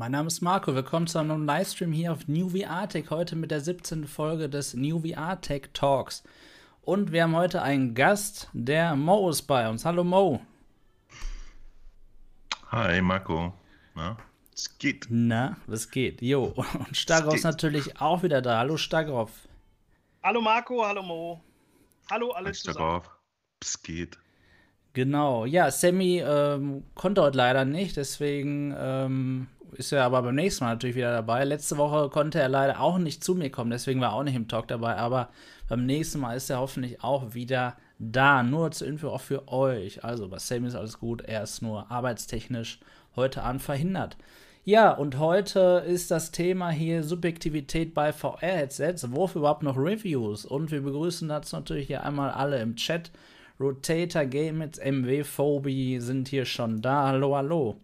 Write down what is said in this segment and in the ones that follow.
Mein Name ist Marco, willkommen zu einem neuen Livestream hier auf New VR Tech, heute mit der 17. Folge des New VR Tech Talks. Und wir haben heute einen Gast, der Mo ist bei uns. Hallo Mo. Hi Marco. Na, es geht. Na, was geht? Jo, und Stagroff ist natürlich auch wieder da. Hallo Stagroff. Hallo Marco, hallo Mo. Hallo alle zusammen. Es geht. Genau, ja, Sammy ähm, konnte heute leider nicht, deswegen ähm, ist er aber beim nächsten Mal natürlich wieder dabei. Letzte Woche konnte er leider auch nicht zu mir kommen, deswegen war er auch nicht im Talk dabei, aber beim nächsten Mal ist er hoffentlich auch wieder da. Nur zur Info auch für euch. Also bei Sammy ist alles gut, er ist nur arbeitstechnisch heute Abend verhindert. Ja, und heute ist das Thema hier Subjektivität bei VR-Headsets. Wofür überhaupt noch Reviews? Und wir begrüßen dazu natürlich hier einmal alle im Chat. Rotator Gamits, MW Phobie sind hier schon da. Hallo, hallo.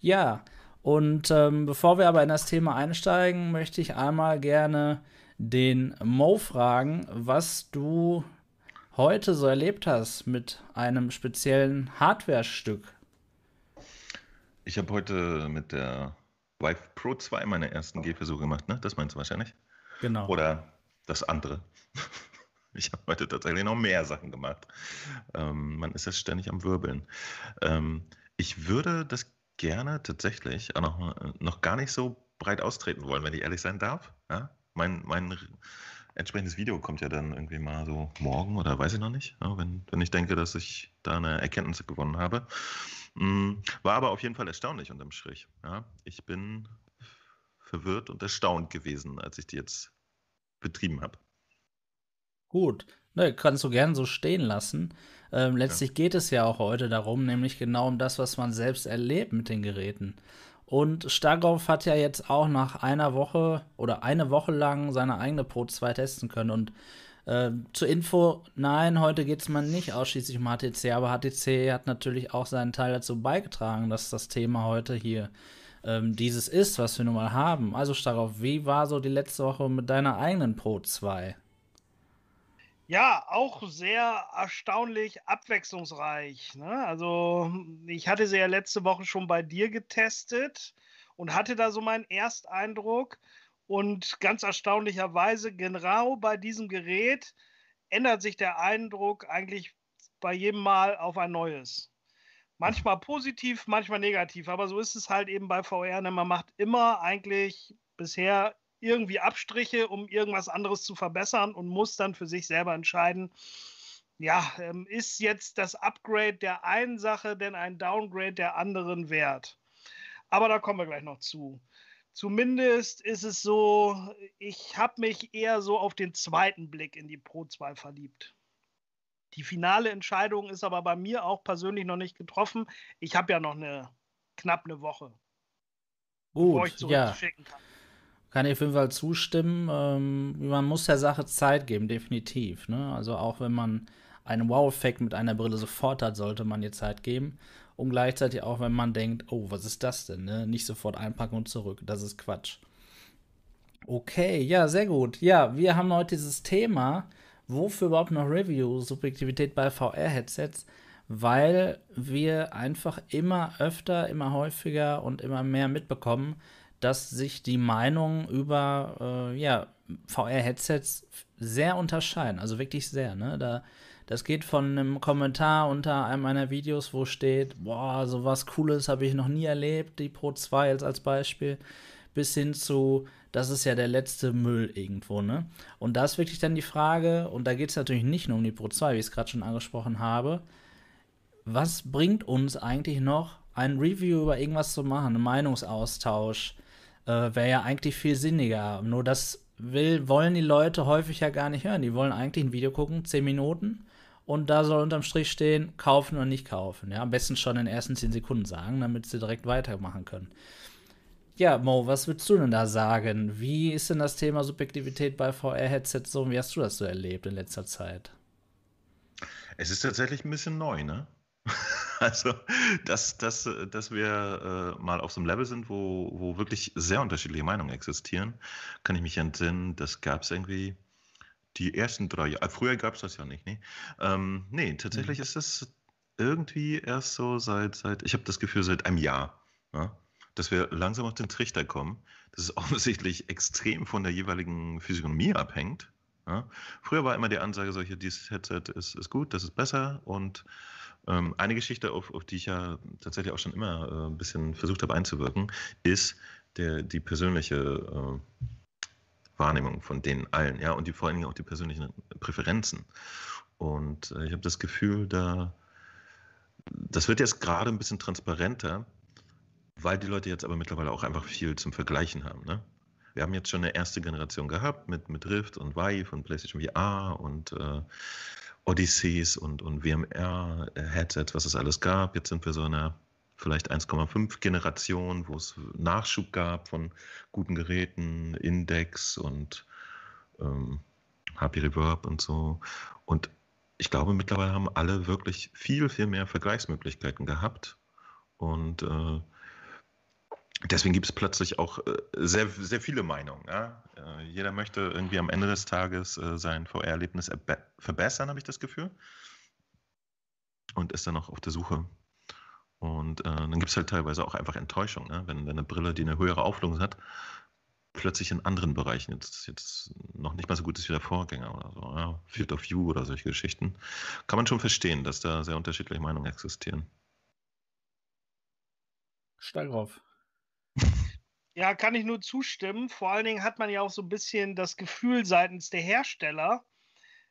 Ja, und ähm, bevor wir aber in das Thema einsteigen, möchte ich einmal gerne den Mo fragen, was du heute so erlebt hast mit einem speziellen Hardware-Stück. Ich habe heute mit der Vive Pro 2 meine ersten Gehversuche gemacht, ne? Das meinst du wahrscheinlich? Genau. Oder das andere. Ich habe heute tatsächlich noch mehr Sachen gemacht. Ähm, man ist ja ständig am Wirbeln. Ähm, ich würde das gerne tatsächlich auch noch, noch gar nicht so breit austreten wollen, wenn ich ehrlich sein darf. Ja? Mein, mein entsprechendes Video kommt ja dann irgendwie mal so morgen oder weiß ich noch nicht, ja, wenn, wenn ich denke, dass ich da eine Erkenntnis gewonnen habe. Mhm, war aber auf jeden Fall erstaunlich unterm Strich. Ja? Ich bin verwirrt und erstaunt gewesen, als ich die jetzt betrieben habe. Gut, ne, kannst du gern so stehen lassen. Ähm, letztlich ja. geht es ja auch heute darum, nämlich genau um das, was man selbst erlebt mit den Geräten. Und Starkov hat ja jetzt auch nach einer Woche oder eine Woche lang seine eigene Pro 2 testen können. Und äh, zur Info, nein, heute geht es mal nicht ausschließlich um HTC, aber HTC hat natürlich auch seinen Teil dazu beigetragen, dass das Thema heute hier ähm, dieses ist, was wir nun mal haben. Also Starkov, wie war so die letzte Woche mit deiner eigenen Pro 2? Ja, auch sehr erstaunlich abwechslungsreich. Ne? Also, ich hatte sie ja letzte Woche schon bei dir getestet und hatte da so meinen Ersteindruck. Und ganz erstaunlicherweise, genau bei diesem Gerät ändert sich der Eindruck eigentlich bei jedem Mal auf ein neues. Manchmal positiv, manchmal negativ, aber so ist es halt eben bei VR. Ne? Man macht immer eigentlich bisher irgendwie Abstriche, um irgendwas anderes zu verbessern und muss dann für sich selber entscheiden, ja, ähm, ist jetzt das Upgrade der einen Sache denn ein Downgrade der anderen wert? Aber da kommen wir gleich noch zu. Zumindest ist es so, ich habe mich eher so auf den zweiten Blick in die Pro 2 verliebt. Die finale Entscheidung ist aber bei mir auch persönlich noch nicht getroffen. Ich habe ja noch eine knapp eine Woche, Gut, bevor ich zurückschicken ja. kann. Kann ich auf jeden Fall zustimmen. Ähm, man muss der Sache Zeit geben, definitiv. Ne? Also auch wenn man einen Wow-Effekt mit einer Brille sofort hat, sollte man ihr Zeit geben. Und gleichzeitig auch, wenn man denkt, oh, was ist das denn? Ne? Nicht sofort einpacken und zurück. Das ist Quatsch. Okay, ja, sehr gut. Ja, wir haben heute dieses Thema, wofür überhaupt noch Review, Subjektivität bei VR-Headsets, weil wir einfach immer öfter, immer häufiger und immer mehr mitbekommen, dass sich die Meinungen über äh, ja, VR-Headsets sehr unterscheiden. Also wirklich sehr. Ne? Da, das geht von einem Kommentar unter einem meiner Videos, wo steht, boah, sowas Cooles habe ich noch nie erlebt, die Pro 2 jetzt als Beispiel, bis hin zu, das ist ja der letzte Müll irgendwo, ne? Und da ist wirklich dann die Frage, und da geht es natürlich nicht nur um die Pro 2, wie ich es gerade schon angesprochen habe, was bringt uns eigentlich noch, ein Review über irgendwas zu machen, einen Meinungsaustausch, äh, wäre ja eigentlich viel sinniger. Nur das will, wollen die Leute häufig ja gar nicht hören. Die wollen eigentlich ein Video gucken, 10 Minuten, und da soll unterm Strich stehen, kaufen oder nicht kaufen. Ja, am besten schon in den ersten 10 Sekunden sagen, damit sie direkt weitermachen können. Ja, Mo, was würdest du denn da sagen? Wie ist denn das Thema Subjektivität bei VR-Headsets so? Wie hast du das so erlebt in letzter Zeit? Es ist tatsächlich ein bisschen neu, ne? Also, dass, dass, dass wir äh, mal auf so einem Level sind, wo, wo wirklich sehr unterschiedliche Meinungen existieren, kann ich mich entsinnen, das gab es irgendwie die ersten drei Jahre. Früher gab es das ja nicht, ne? Ähm, nee, tatsächlich mhm. ist es irgendwie erst so seit, seit ich habe das Gefühl, seit einem Jahr. Ja? Ne, dass wir langsam auf den Trichter kommen, dass es offensichtlich extrem von der jeweiligen Physiognomie abhängt. Ja? Früher war immer die Ansage, solche, dieses Headset ist, ist gut, das ist besser. Und ähm, eine Geschichte, auf, auf die ich ja tatsächlich auch schon immer äh, ein bisschen versucht habe einzuwirken, ist der, die persönliche äh, Wahrnehmung von denen allen, ja, und die, vor allen Dingen auch die persönlichen Präferenzen. Und äh, ich habe das Gefühl, da das wird jetzt gerade ein bisschen transparenter, weil die Leute jetzt aber mittlerweile auch einfach viel zum Vergleichen haben. Ne? Wir haben jetzt schon eine erste Generation gehabt mit, mit Rift und Vive und PlayStation VR und äh, Odysseys und, und WMR-Headsets, was es alles gab. Jetzt sind wir so in einer vielleicht 1,5 Generation, wo es Nachschub gab von guten Geräten, Index und ähm, HP Reverb und so. Und ich glaube, mittlerweile haben alle wirklich viel, viel mehr Vergleichsmöglichkeiten gehabt. Und äh, deswegen gibt es plötzlich auch äh, sehr, sehr viele Meinungen. Ja? Äh, jeder möchte irgendwie am Ende des Tages äh, sein VR-Erlebnis verbessern, habe ich das Gefühl. Und ist dann auch auf der Suche. Und äh, dann gibt es halt teilweise auch einfach Enttäuschung, ne? wenn, wenn eine Brille, die eine höhere Auflösung hat, plötzlich in anderen Bereichen jetzt, jetzt noch nicht mal so gut ist wie der Vorgänger oder so. Ja, Field of View oder solche Geschichten. Kann man schon verstehen, dass da sehr unterschiedliche Meinungen existieren. Steig drauf. Ja, kann ich nur zustimmen. Vor allen Dingen hat man ja auch so ein bisschen das Gefühl seitens der Hersteller,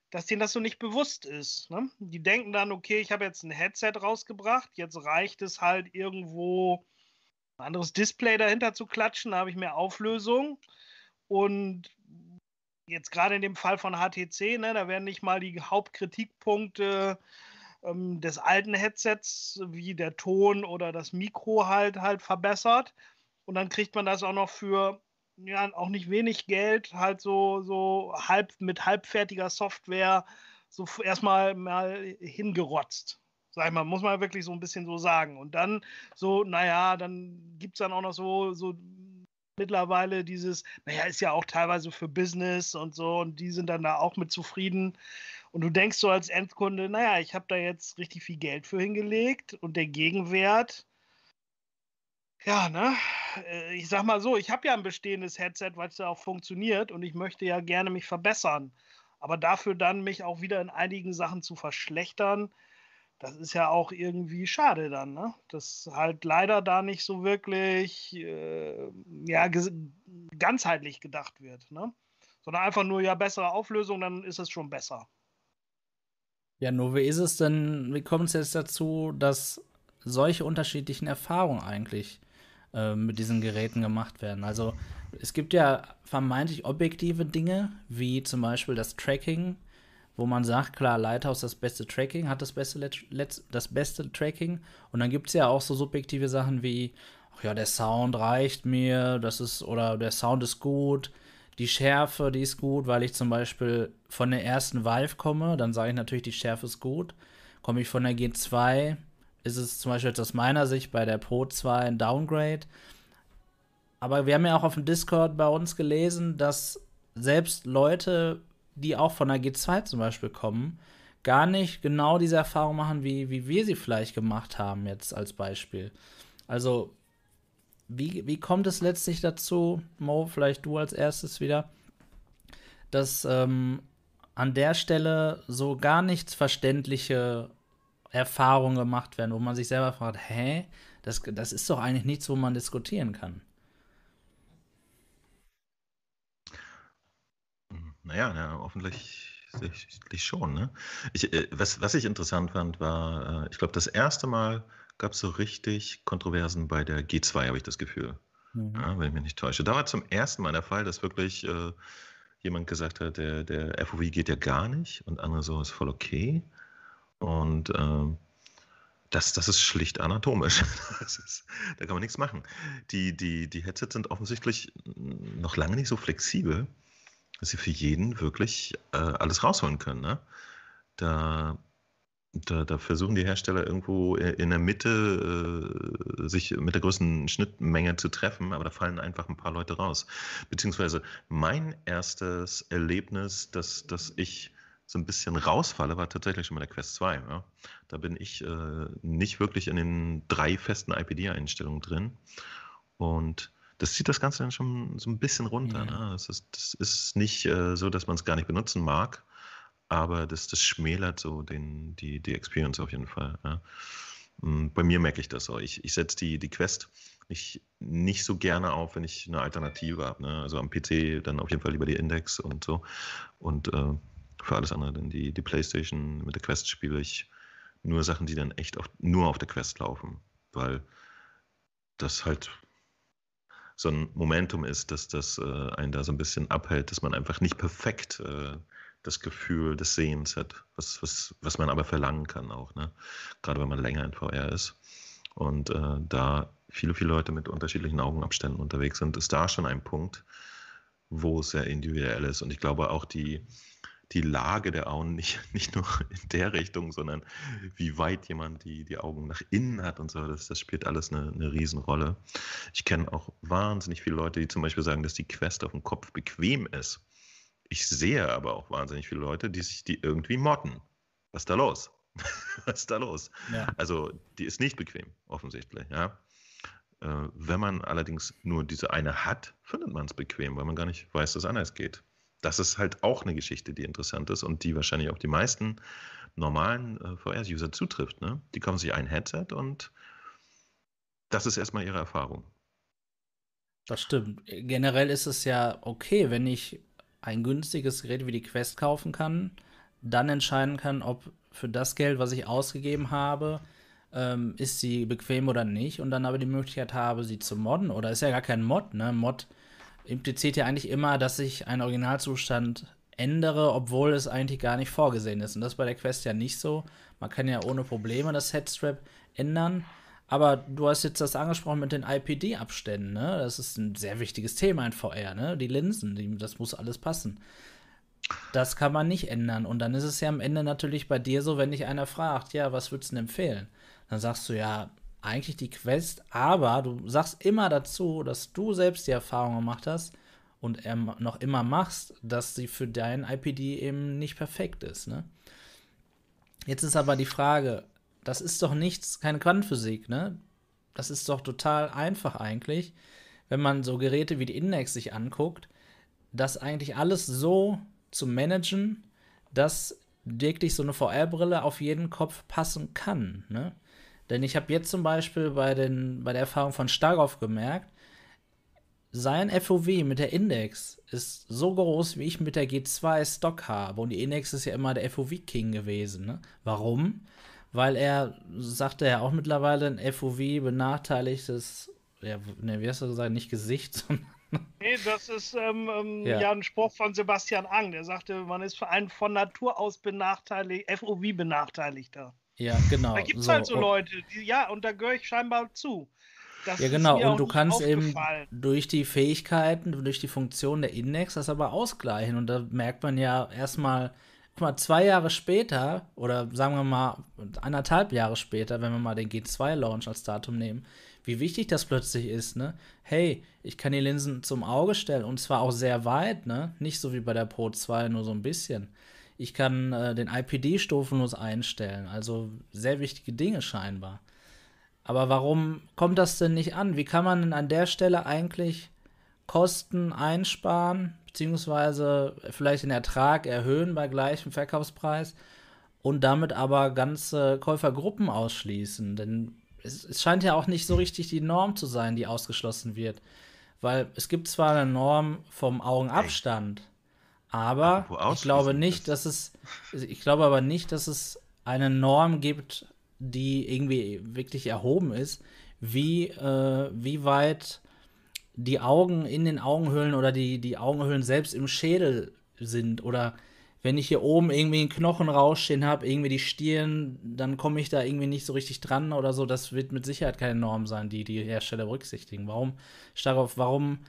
dass denen das so nicht bewusst ist. Ne? Die denken dann, okay, ich habe jetzt ein Headset rausgebracht, jetzt reicht es halt irgendwo ein anderes Display dahinter zu klatschen, da habe ich mehr Auflösung. Und jetzt gerade in dem Fall von HTC, ne, da werden nicht mal die Hauptkritikpunkte ähm, des alten Headsets wie der Ton oder das Mikro halt halt verbessert. Und dann kriegt man das auch noch für ja auch nicht wenig Geld, halt so, so halb mit halbfertiger Software so erstmal mal hingerotzt. Sag ich mal, muss man wirklich so ein bisschen so sagen. Und dann so, naja, dann gibt es dann auch noch so, so mittlerweile dieses, naja, ist ja auch teilweise für Business und so und die sind dann da auch mit zufrieden. Und du denkst so als Endkunde, naja, ich habe da jetzt richtig viel Geld für hingelegt und der Gegenwert, ja, ne, äh, ich sag mal so, ich habe ja ein bestehendes Headset, was ja auch funktioniert und ich möchte ja gerne mich verbessern. Aber dafür dann mich auch wieder in einigen Sachen zu verschlechtern, das ist ja auch irgendwie schade dann, ne? Dass halt leider da nicht so wirklich äh, ja, ganzheitlich gedacht wird, ne? Sondern einfach nur, ja, bessere Auflösung, dann ist es schon besser. Ja, nur wie ist es denn, wie kommt es jetzt dazu, dass solche unterschiedlichen Erfahrungen eigentlich äh, mit diesen Geräten gemacht werden? Also es gibt ja vermeintlich objektive Dinge, wie zum Beispiel das Tracking wo man sagt, klar, Lighthouse das beste Tracking, hat das beste, Let's, das beste Tracking. Und dann gibt es ja auch so subjektive Sachen wie, ach ja, der Sound reicht mir, das ist, oder der Sound ist gut, die Schärfe, die ist gut, weil ich zum Beispiel von der ersten Valve komme, dann sage ich natürlich, die Schärfe ist gut. Komme ich von der G2, ist es zum Beispiel aus meiner Sicht bei der Pro 2 ein Downgrade. Aber wir haben ja auch auf dem Discord bei uns gelesen, dass selbst Leute die auch von der G2 zum Beispiel kommen, gar nicht genau diese Erfahrung machen, wie, wie wir sie vielleicht gemacht haben, jetzt als Beispiel. Also, wie, wie kommt es letztlich dazu, Mo, vielleicht du als erstes wieder, dass ähm, an der Stelle so gar nichts verständliche Erfahrungen gemacht werden, wo man sich selber fragt, hä, das, das ist doch eigentlich nichts, wo man diskutieren kann. Naja, ja, offensichtlich schon. Ne? Ich, äh, was, was ich interessant fand, war, äh, ich glaube, das erste Mal gab es so richtig Kontroversen bei der G2, habe ich das Gefühl. Mhm. Ja, wenn ich mich nicht täusche. Da war zum ersten Mal der Fall, dass wirklich äh, jemand gesagt hat, der, der FOV geht ja gar nicht und andere so ist voll okay. Und äh, das, das ist schlicht anatomisch. Ist, da kann man nichts machen. Die, die, die Headsets sind offensichtlich noch lange nicht so flexibel dass sie für jeden wirklich äh, alles rausholen können. Ne? Da, da, da, versuchen die Hersteller irgendwo in der Mitte äh, sich mit der größten Schnittmenge zu treffen, aber da fallen einfach ein paar Leute raus. Beziehungsweise mein erstes Erlebnis, dass, dass ich so ein bisschen rausfalle, war tatsächlich schon bei der Quest 2. Ja? Da bin ich äh, nicht wirklich in den drei festen IPD-Einstellungen drin. Und das zieht das Ganze dann schon so ein bisschen runter. Ja. Ne? Das, ist, das ist nicht äh, so, dass man es gar nicht benutzen mag, aber das, das schmälert so den, die, die Experience auf jeden Fall. Ja? Hm, bei mir merke ich das auch. Ich, ich setze die, die Quest nicht, nicht so gerne auf, wenn ich eine Alternative habe. Ne? Also am PC dann auf jeden Fall lieber die Index und so. Und äh, für alles andere dann die, die Playstation mit der Quest spiele ich nur Sachen, die dann echt auf, nur auf der Quest laufen. Weil das halt so ein Momentum ist, dass das äh, einen da so ein bisschen abhält, dass man einfach nicht perfekt äh, das Gefühl des Sehens hat, was, was, was man aber verlangen kann auch, ne? gerade wenn man länger in VR ist. Und äh, da viele, viele Leute mit unterschiedlichen Augenabständen unterwegs sind, ist da schon ein Punkt, wo es sehr individuell ist. Und ich glaube auch die, die Lage der Augen nicht, nicht nur in der Richtung, sondern wie weit jemand die, die Augen nach innen hat und so, das, das spielt alles eine, eine Riesenrolle. Ich kenne auch wahnsinnig viele Leute, die zum Beispiel sagen, dass die Quest auf dem Kopf bequem ist. Ich sehe aber auch wahnsinnig viele Leute, die sich die irgendwie modden. Was ist da los? Was ist da los? Ja. Also, die ist nicht bequem, offensichtlich, ja. Äh, wenn man allerdings nur diese eine hat, findet man es bequem, weil man gar nicht weiß, dass es anders geht das ist halt auch eine Geschichte, die interessant ist und die wahrscheinlich auch die meisten normalen äh, VR-User zutrifft. Ne? Die kaufen sich ein Headset und das ist erstmal ihre Erfahrung. Das stimmt. Generell ist es ja okay, wenn ich ein günstiges Gerät wie die Quest kaufen kann, dann entscheiden kann, ob für das Geld, was ich ausgegeben habe, ähm, ist sie bequem oder nicht und dann aber die Möglichkeit habe, sie zu modden. Oder ist ja gar kein Mod, ne? Mod impliziert ja eigentlich immer, dass ich einen Originalzustand ändere, obwohl es eigentlich gar nicht vorgesehen ist. Und das ist bei der Quest ja nicht so. Man kann ja ohne Probleme das Headstrap ändern. Aber du hast jetzt das angesprochen mit den IPD-Abständen, ne? Das ist ein sehr wichtiges Thema in VR, ne? Die Linsen, die, das muss alles passen. Das kann man nicht ändern. Und dann ist es ja am Ende natürlich bei dir so, wenn dich einer fragt, ja, was würdest du denn empfehlen? Dann sagst du ja, eigentlich die Quest, aber du sagst immer dazu, dass du selbst die Erfahrung gemacht hast und ähm, noch immer machst, dass sie für dein IPD eben nicht perfekt ist. Ne? Jetzt ist aber die Frage, das ist doch nichts, keine Quantenphysik, ne? Das ist doch total einfach eigentlich, wenn man so Geräte wie die Index sich anguckt, das eigentlich alles so zu managen, dass wirklich so eine VR-Brille auf jeden Kopf passen kann. Ne? Denn ich habe jetzt zum Beispiel bei, den, bei der Erfahrung von Stargoff gemerkt, sein FOV mit der Index ist so groß, wie ich mit der G2 Stock habe. Und die Index ist ja immer der FOV-King gewesen. Ne? Warum? Weil er, sagte er auch mittlerweile, ein FOV benachteiligtes, ja, ne, wie hast du gesagt, nicht Gesicht, sondern. Nee, das ist ähm, ähm, ja. ja. ein Spruch von Sebastian Ang. Der sagte, man ist für einen von Natur aus benachteiligt, FOV benachteiligter. Ja, genau. Da gibt es so. halt so Leute, die, ja, und da gehöre ich scheinbar zu. Das ja, genau, und du kannst eben durch die Fähigkeiten, durch die Funktion der Index das aber ausgleichen. Und da merkt man ja erstmal, mal, zwei Jahre später, oder sagen wir mal anderthalb Jahre später, wenn wir mal den G2-Launch als Datum nehmen, wie wichtig das plötzlich ist, ne? Hey, ich kann die Linsen zum Auge stellen und zwar auch sehr weit, ne? Nicht so wie bei der Pro 2, nur so ein bisschen. Ich kann äh, den IPD stufenlos einstellen. Also sehr wichtige Dinge scheinbar. Aber warum kommt das denn nicht an? Wie kann man denn an der Stelle eigentlich Kosten einsparen, beziehungsweise vielleicht den Ertrag erhöhen bei gleichem Verkaufspreis und damit aber ganze Käufergruppen ausschließen? Denn es, es scheint ja auch nicht so richtig die Norm zu sein, die ausgeschlossen wird. Weil es gibt zwar eine Norm vom Augenabstand, aber ich glaube nicht, dass es, ich glaube aber nicht, dass es eine Norm gibt, die irgendwie wirklich erhoben ist, wie, äh, wie weit die Augen in den Augenhöhlen oder die, die Augenhöhlen selbst im Schädel sind. Oder wenn ich hier oben irgendwie einen Knochen rausstehen habe, irgendwie die Stirn, dann komme ich da irgendwie nicht so richtig dran oder so. Das wird mit Sicherheit keine Norm sein, die die Hersteller berücksichtigen. Warum, darauf, warum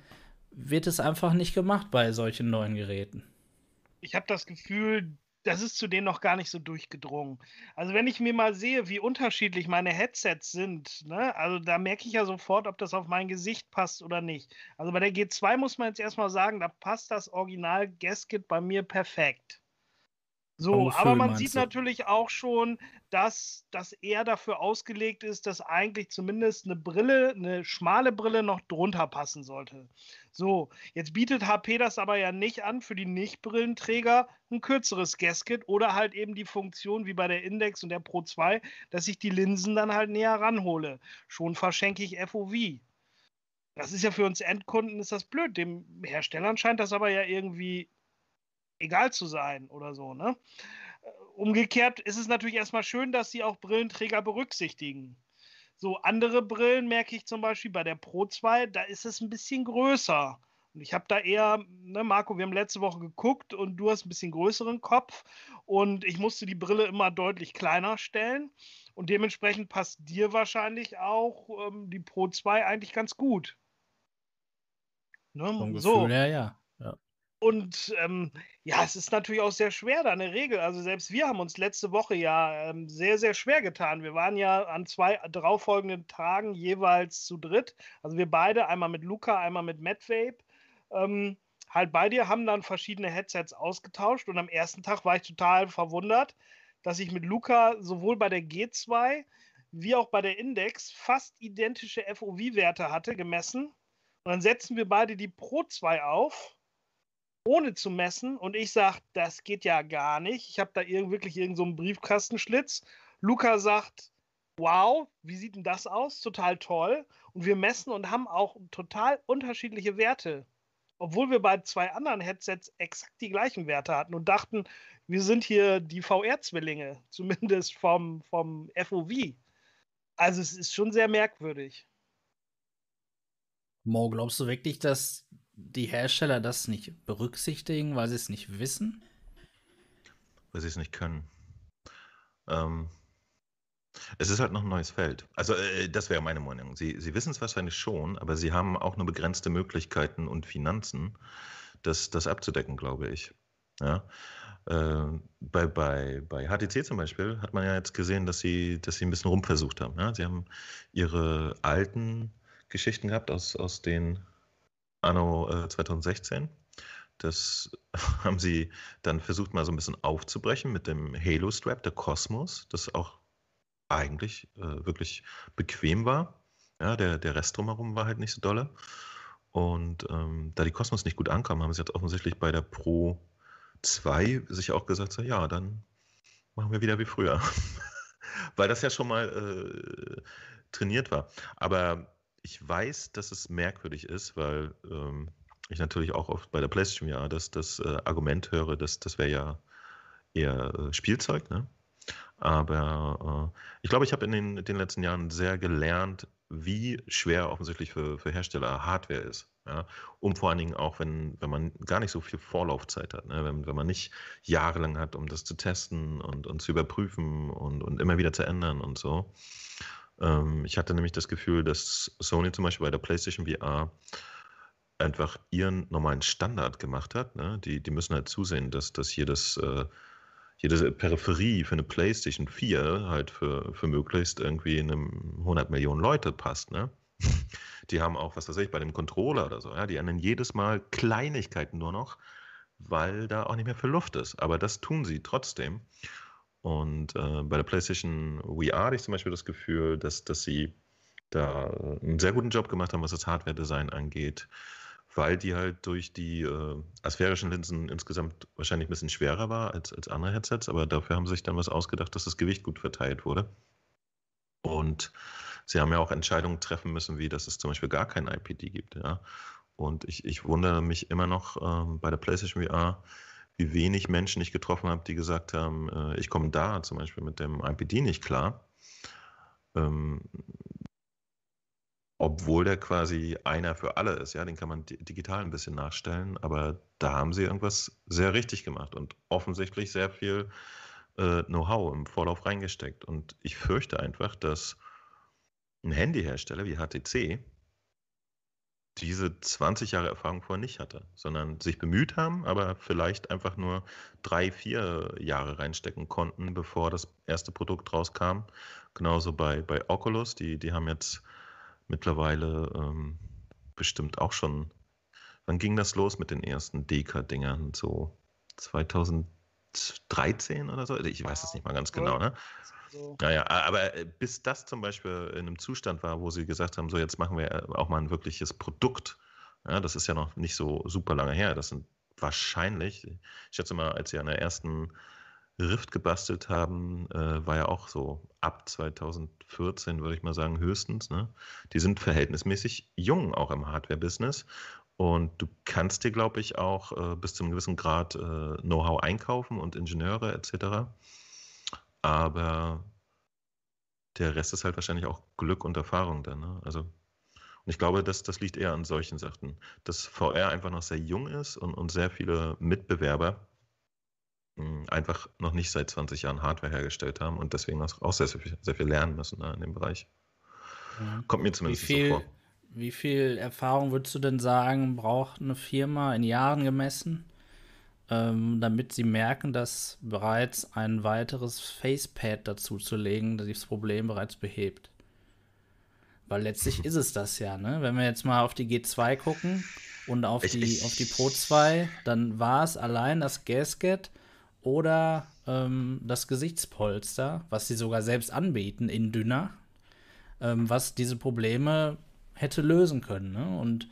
wird es einfach nicht gemacht bei solchen neuen Geräten? ich habe das Gefühl, das ist zu denen noch gar nicht so durchgedrungen. Also wenn ich mir mal sehe, wie unterschiedlich meine Headsets sind, ne, also da merke ich ja sofort, ob das auf mein Gesicht passt oder nicht. Also bei der G2 muss man jetzt erstmal sagen, da passt das Original Gasket bei mir perfekt. So, aber man sieht du? natürlich auch schon, dass, dass er dafür ausgelegt ist, dass eigentlich zumindest eine Brille, eine schmale Brille noch drunter passen sollte. So, jetzt bietet HP das aber ja nicht an für die Nicht-Brillenträger ein kürzeres Gasket oder halt eben die Funktion wie bei der Index und der Pro 2, dass ich die Linsen dann halt näher ranhole. Schon verschenke ich FOV. Das ist ja für uns Endkunden ist das blöd. Dem Herstellern scheint das aber ja irgendwie egal zu sein oder so. Ne? Umgekehrt ist es natürlich erstmal schön, dass sie auch Brillenträger berücksichtigen. So andere Brillen merke ich zum Beispiel bei der Pro 2, da ist es ein bisschen größer. Und ich habe da eher, ne, Marco, wir haben letzte Woche geguckt und du hast ein bisschen größeren Kopf und ich musste die Brille immer deutlich kleiner stellen. Und dementsprechend passt dir wahrscheinlich auch ähm, die Pro 2 eigentlich ganz gut. Ne? Vom so. Gefühl her, ja. Und ähm, ja, es ist natürlich auch sehr schwer, da eine Regel. Also selbst wir haben uns letzte Woche ja ähm, sehr, sehr schwer getan. Wir waren ja an zwei darauffolgenden Tagen jeweils zu dritt. Also wir beide, einmal mit Luca, einmal mit Medvape. Ähm, halt bei dir, haben dann verschiedene Headsets ausgetauscht. Und am ersten Tag war ich total verwundert, dass ich mit Luca sowohl bei der G2 wie auch bei der Index fast identische FOV-Werte hatte, gemessen. Und dann setzen wir beide die Pro 2 auf ohne zu messen. Und ich sage, das geht ja gar nicht. Ich habe da wirklich irgendeinen so Briefkastenschlitz. Luca sagt, wow, wie sieht denn das aus? Total toll. Und wir messen und haben auch total unterschiedliche Werte. Obwohl wir bei zwei anderen Headsets exakt die gleichen Werte hatten und dachten, wir sind hier die VR-Zwillinge, zumindest vom, vom FOV. Also es ist schon sehr merkwürdig. Mo, glaubst du wirklich, dass die Hersteller das nicht berücksichtigen, weil sie es nicht wissen? Weil sie es nicht können. Ähm, es ist halt noch ein neues Feld. Also, äh, das wäre meine Meinung. Sie, sie wissen es wahrscheinlich schon, aber sie haben auch nur begrenzte Möglichkeiten und Finanzen, das, das abzudecken, glaube ich. Ja. Äh, bei, bei, bei HTC zum Beispiel hat man ja jetzt gesehen, dass sie, dass sie ein bisschen rumversucht haben. Ja? Sie haben ihre alten Geschichten gehabt aus, aus den anno äh, 2016. Das haben sie dann versucht mal so ein bisschen aufzubrechen mit dem Halo Strap, der Cosmos, das auch eigentlich äh, wirklich bequem war. Ja, der, der Rest drumherum war halt nicht so dolle. Und ähm, da die Cosmos nicht gut ankam, haben sie jetzt offensichtlich bei der Pro 2 sich auch gesagt, so, ja, dann machen wir wieder wie früher. Weil das ja schon mal äh, trainiert war. Aber ich weiß, dass es merkwürdig ist, weil ähm, ich natürlich auch oft bei der PlayStation ja das, das äh, Argument höre, dass das wäre ja eher äh, Spielzeug, ne? Aber äh, ich glaube, ich habe in den, den letzten Jahren sehr gelernt, wie schwer offensichtlich für, für Hersteller Hardware ist. Ja? Und vor allen Dingen auch, wenn, wenn man gar nicht so viel Vorlaufzeit hat, ne? wenn, wenn man nicht jahrelang hat, um das zu testen und, und zu überprüfen und, und immer wieder zu ändern und so. Ähm, ich hatte nämlich das Gefühl, dass Sony zum Beispiel bei der PlayStation VR einfach ihren normalen Standard gemacht hat. Ne? Die, die müssen halt zusehen, dass, dass jedes, äh, jede Peripherie für eine PlayStation 4 halt für, für möglichst irgendwie einem 100 Millionen Leute passt. Ne? Die haben auch, was weiß ich, bei dem Controller oder so, ja, die ändern jedes Mal Kleinigkeiten nur noch, weil da auch nicht mehr viel Luft ist. Aber das tun sie trotzdem. Und äh, bei der PlayStation VR hatte ich zum Beispiel das Gefühl, dass, dass sie da einen sehr guten Job gemacht haben, was das Hardware-Design angeht, weil die halt durch die äh, asphärischen Linsen insgesamt wahrscheinlich ein bisschen schwerer war als, als andere Headsets, aber dafür haben sie sich dann was ausgedacht, dass das Gewicht gut verteilt wurde. Und sie haben ja auch Entscheidungen treffen müssen, wie dass es zum Beispiel gar kein IPD gibt. Ja? Und ich, ich wundere mich immer noch ähm, bei der PlayStation VR, wenig Menschen ich getroffen habe, die gesagt haben, äh, ich komme da zum Beispiel mit dem IPD nicht klar. Ähm, obwohl der quasi einer für alle ist, ja, den kann man digital ein bisschen nachstellen, aber da haben sie irgendwas sehr richtig gemacht und offensichtlich sehr viel äh, Know-how im Vorlauf reingesteckt. Und ich fürchte einfach, dass ein Handyhersteller wie HTC diese 20 Jahre Erfahrung vorher nicht hatte, sondern sich bemüht haben, aber vielleicht einfach nur drei, vier Jahre reinstecken konnten, bevor das erste Produkt rauskam. Genauso bei, bei Oculus, die, die haben jetzt mittlerweile ähm, bestimmt auch schon, wann ging das los mit den ersten Deka-Dingern? So 2010 13 oder so. Ich weiß es nicht mal ganz genau, ne? So. Naja, aber äh, bis das zum Beispiel in einem Zustand war, wo sie gesagt haben, so jetzt machen wir äh, auch mal ein wirkliches Produkt. Ja, das ist ja noch nicht so super lange her. Das sind wahrscheinlich, ich schätze mal, als sie an der ersten Rift gebastelt haben, äh, war ja auch so ab 2014, würde ich mal sagen, höchstens. Ne? Die sind verhältnismäßig jung auch im Hardware-Business. Und du kannst dir, glaube ich, auch äh, bis zu einem gewissen Grad äh, Know-how einkaufen und Ingenieure etc. Aber der Rest ist halt wahrscheinlich auch Glück und Erfahrung dann. Ne? Also, und ich glaube, das, das liegt eher an solchen Sachen. Dass VR einfach noch sehr jung ist und, und sehr viele Mitbewerber hm, einfach noch nicht seit 20 Jahren Hardware hergestellt haben und deswegen auch sehr, sehr, viel, sehr viel lernen müssen ne, in dem Bereich. Ja. Kommt mir zumindest viel, so vor. Wie viel Erfahrung würdest du denn sagen, braucht eine Firma in Jahren gemessen, ähm, damit sie merken, dass bereits ein weiteres Facepad dazu zu legen, das das Problem bereits behebt? Weil letztlich ist es das ja, ne? Wenn wir jetzt mal auf die G2 gucken und auf, ich, die, ich, auf die Pro 2, dann war es allein das Gasket oder ähm, das Gesichtspolster, was sie sogar selbst anbieten in dünner, ähm, was diese Probleme hätte lösen können. Ne? Und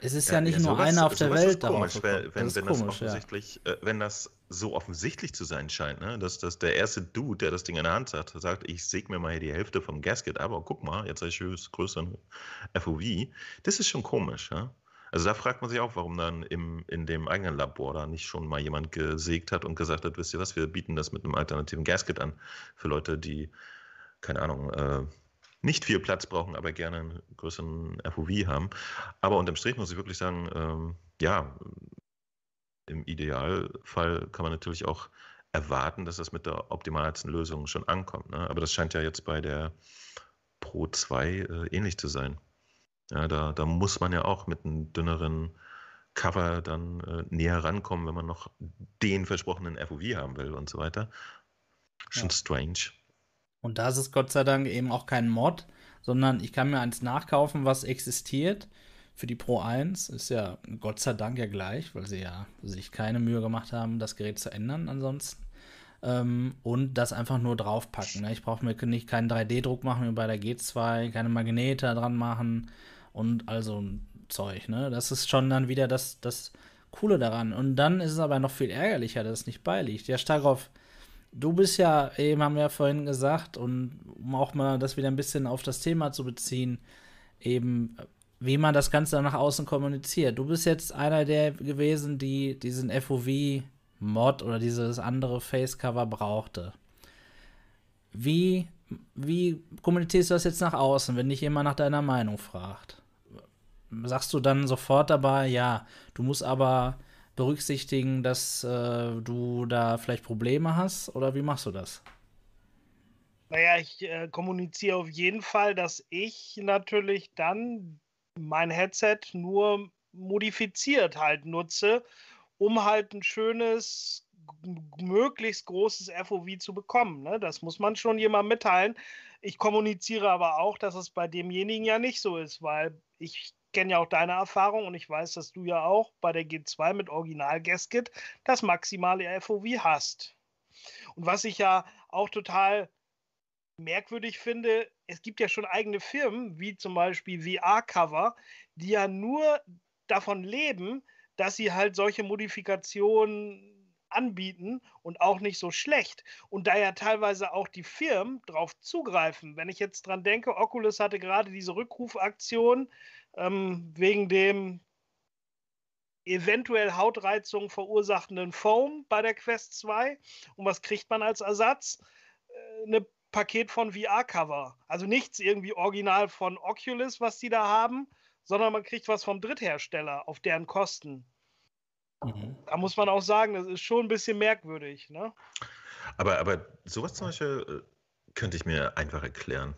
es ist ja, ja nicht ja, nur sowas, einer auf der Welt ist komisch, wenn, wenn, das, wenn komisch, das offensichtlich, ja. äh, wenn das so offensichtlich zu sein scheint, ne? dass, dass der erste Dude, der das Ding in der Hand hat, sagt, ich säge mir mal hier die Hälfte vom Gasket, aber guck mal, jetzt habe ich größeren FOV. Das ist schon komisch. Ja? Also da fragt man sich auch, warum dann im, in dem eigenen Labor da nicht schon mal jemand gesägt hat und gesagt hat, wisst ihr was, wir bieten das mit einem alternativen Gasket an für Leute, die, keine Ahnung, äh, nicht viel Platz brauchen, aber gerne einen größeren FOV haben. Aber unterm Strich muss ich wirklich sagen, ähm, ja, im Idealfall kann man natürlich auch erwarten, dass das mit der optimalsten Lösung schon ankommt. Ne? Aber das scheint ja jetzt bei der Pro 2 äh, ähnlich zu sein. Ja, da, da muss man ja auch mit einem dünneren Cover dann äh, näher rankommen, wenn man noch den versprochenen FOV haben will und so weiter. Schon ja. strange. Und da ist es Gott sei Dank eben auch kein Mod, sondern ich kann mir eins nachkaufen, was existiert. Für die Pro 1 ist ja Gott sei Dank ja gleich, weil sie ja sich keine Mühe gemacht haben, das Gerät zu ändern ansonsten. Ähm, und das einfach nur draufpacken. Ne? Ich brauche mir nicht keinen 3D-Druck machen wie bei der G2, keine Magnete dran machen und also Zeug, ne? Das ist schon dann wieder das, das Coole daran. Und dann ist es aber noch viel ärgerlicher, dass es nicht beiliegt. Ja, Starov, du bist ja, eben haben wir ja vorhin gesagt, und um auch mal das wieder ein bisschen auf das Thema zu beziehen, eben, wie man das Ganze dann nach außen kommuniziert. Du bist jetzt einer der gewesen, die diesen FOV-Mod oder dieses andere Facecover brauchte. Wie, wie kommunizierst du das jetzt nach außen, wenn dich jemand nach deiner Meinung fragt? sagst du dann sofort dabei, ja, du musst aber berücksichtigen, dass äh, du da vielleicht Probleme hast oder wie machst du das? Naja, ich äh, kommuniziere auf jeden Fall, dass ich natürlich dann mein Headset nur modifiziert halt nutze, um halt ein schönes, möglichst großes FOV zu bekommen. Ne? Das muss man schon jemandem mitteilen. Ich kommuniziere aber auch, dass es bei demjenigen ja nicht so ist, weil ich kenne ja auch deine Erfahrung und ich weiß, dass du ja auch bei der G2 mit Original Gasket das maximale FOV hast. Und was ich ja auch total merkwürdig finde, es gibt ja schon eigene Firmen, wie zum Beispiel VR-Cover, die ja nur davon leben, dass sie halt solche Modifikationen anbieten und auch nicht so schlecht. Und da ja teilweise auch die Firmen drauf zugreifen. Wenn ich jetzt dran denke, Oculus hatte gerade diese Rückrufaktion ähm, wegen dem eventuell Hautreizung verursachenden Foam bei der Quest 2. Und was kriegt man als Ersatz? Äh, eine Paket von VR-Cover. Also nichts irgendwie original von Oculus, was die da haben, sondern man kriegt was vom Dritthersteller auf deren Kosten. Mhm. Da muss man auch sagen, das ist schon ein bisschen merkwürdig. Ne? Aber, aber sowas zum Beispiel äh, könnte ich mir einfach erklären,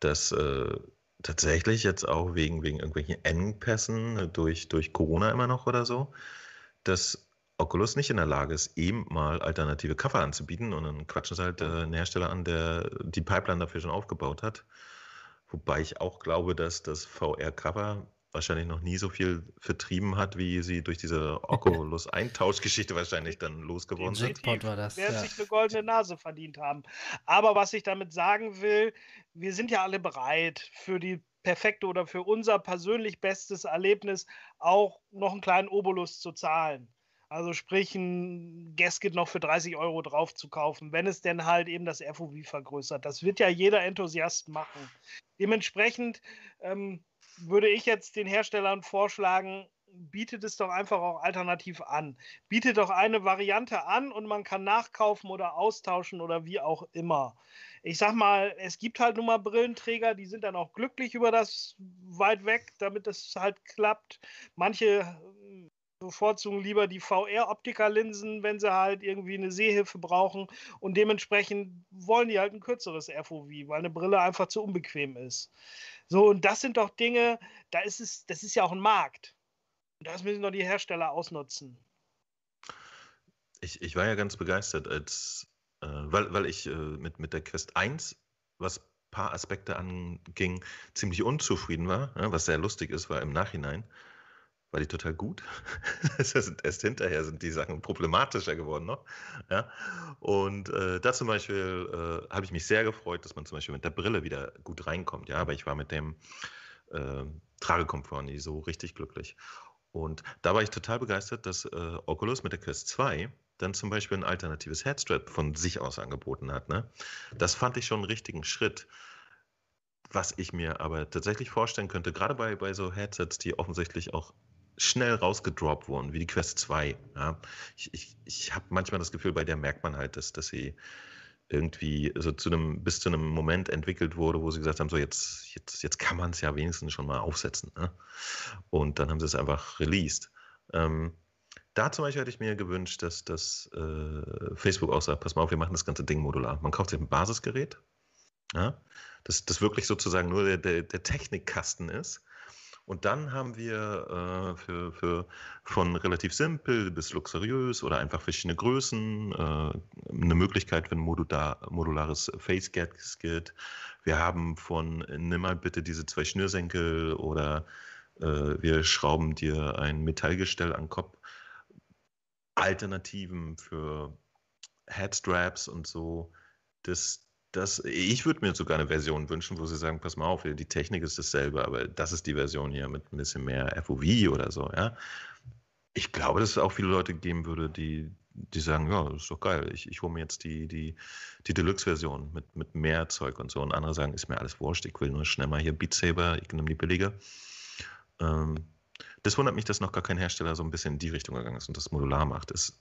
dass äh, tatsächlich jetzt auch wegen, wegen irgendwelchen Engpässen durch, durch Corona immer noch oder so, dass Oculus nicht in der Lage ist, eben mal alternative Cover anzubieten und dann quatschen sie halt äh, einen Hersteller an, der die Pipeline dafür schon aufgebaut hat. Wobei ich auch glaube, dass das VR-Cover wahrscheinlich noch nie so viel vertrieben hat, wie sie durch diese Oculus-Eintauschgeschichte wahrscheinlich dann losgeworden sind. Jackpot war das. Werden ja. sich eine goldene Nase verdient haben. Aber was ich damit sagen will, wir sind ja alle bereit für die perfekte oder für unser persönlich bestes Erlebnis auch noch einen kleinen Obolus zu zahlen. Also sprich, ein Gasket noch für 30 Euro drauf zu kaufen, wenn es denn halt eben das FOV vergrößert. Das wird ja jeder Enthusiast machen. Dementsprechend ähm, würde ich jetzt den Herstellern vorschlagen, bietet es doch einfach auch alternativ an. Bietet doch eine Variante an und man kann nachkaufen oder austauschen oder wie auch immer. Ich sag mal, es gibt halt nun mal Brillenträger, die sind dann auch glücklich über das weit weg, damit es halt klappt. Manche bevorzugen lieber die VR-Optikerlinsen, wenn sie halt irgendwie eine Sehhilfe brauchen. Und dementsprechend wollen die halt ein kürzeres FOV, weil eine Brille einfach zu unbequem ist. So, und das sind doch Dinge, da ist es, das ist ja auch ein Markt. Und das müssen doch die Hersteller ausnutzen. Ich, ich war ja ganz begeistert, als, äh, weil, weil ich äh, mit, mit der Quest 1, was ein paar Aspekte anging, ziemlich unzufrieden war, ja, was sehr lustig ist, war im Nachhinein war die total gut. erst hinterher sind die Sachen problematischer geworden noch. Ja? Und äh, da zum Beispiel äh, habe ich mich sehr gefreut, dass man zum Beispiel mit der Brille wieder gut reinkommt. Ja, aber ich war mit dem äh, Tragekomfort nie so richtig glücklich. Und da war ich total begeistert, dass äh, Oculus mit der Quest 2 dann zum Beispiel ein alternatives Headstrap von sich aus angeboten hat. Ne? Das fand ich schon einen richtigen Schritt. Was ich mir aber tatsächlich vorstellen könnte, gerade bei, bei so Headsets, die offensichtlich auch schnell rausgedroppt wurden, wie die Quest 2. Ja. Ich, ich, ich habe manchmal das Gefühl, bei der merkt man halt, dass, dass sie irgendwie so zu einem, bis zu einem Moment entwickelt wurde, wo sie gesagt haben, so jetzt, jetzt, jetzt kann man es ja wenigstens schon mal aufsetzen. Ne? Und dann haben sie es einfach released. Ähm, da zum Beispiel hätte ich mir gewünscht, dass, dass äh, Facebook auch sagt, pass mal auf, wir machen das ganze Ding modular. Man kauft sich ein Basisgerät, ja, das, das wirklich sozusagen nur der, der, der Technikkasten ist und dann haben wir äh, für, für von relativ simpel bis luxuriös oder einfach verschiedene Größen äh, eine Möglichkeit für ein modular, modulares Face Gasket. Wir haben von nimm mal bitte diese zwei Schnürsenkel oder äh, wir schrauben dir ein Metallgestell an den Kopf. Alternativen für Headstraps und so. Das, das, ich würde mir sogar eine Version wünschen, wo sie sagen, pass mal auf, die Technik ist dasselbe, aber das ist die Version hier mit ein bisschen mehr FOV oder so, ja. Ich glaube, dass es auch viele Leute geben würde, die, die sagen, ja, das ist doch geil, ich, ich hole mir jetzt die, die, die Deluxe-Version mit, mit mehr Zeug und so. Und andere sagen, ist mir alles wurscht, ich will nur schnell mal hier Beat Saber, ich nehme die billige. Ähm, das wundert mich, dass noch gar kein Hersteller so ein bisschen in die Richtung gegangen ist und das modular macht. Ist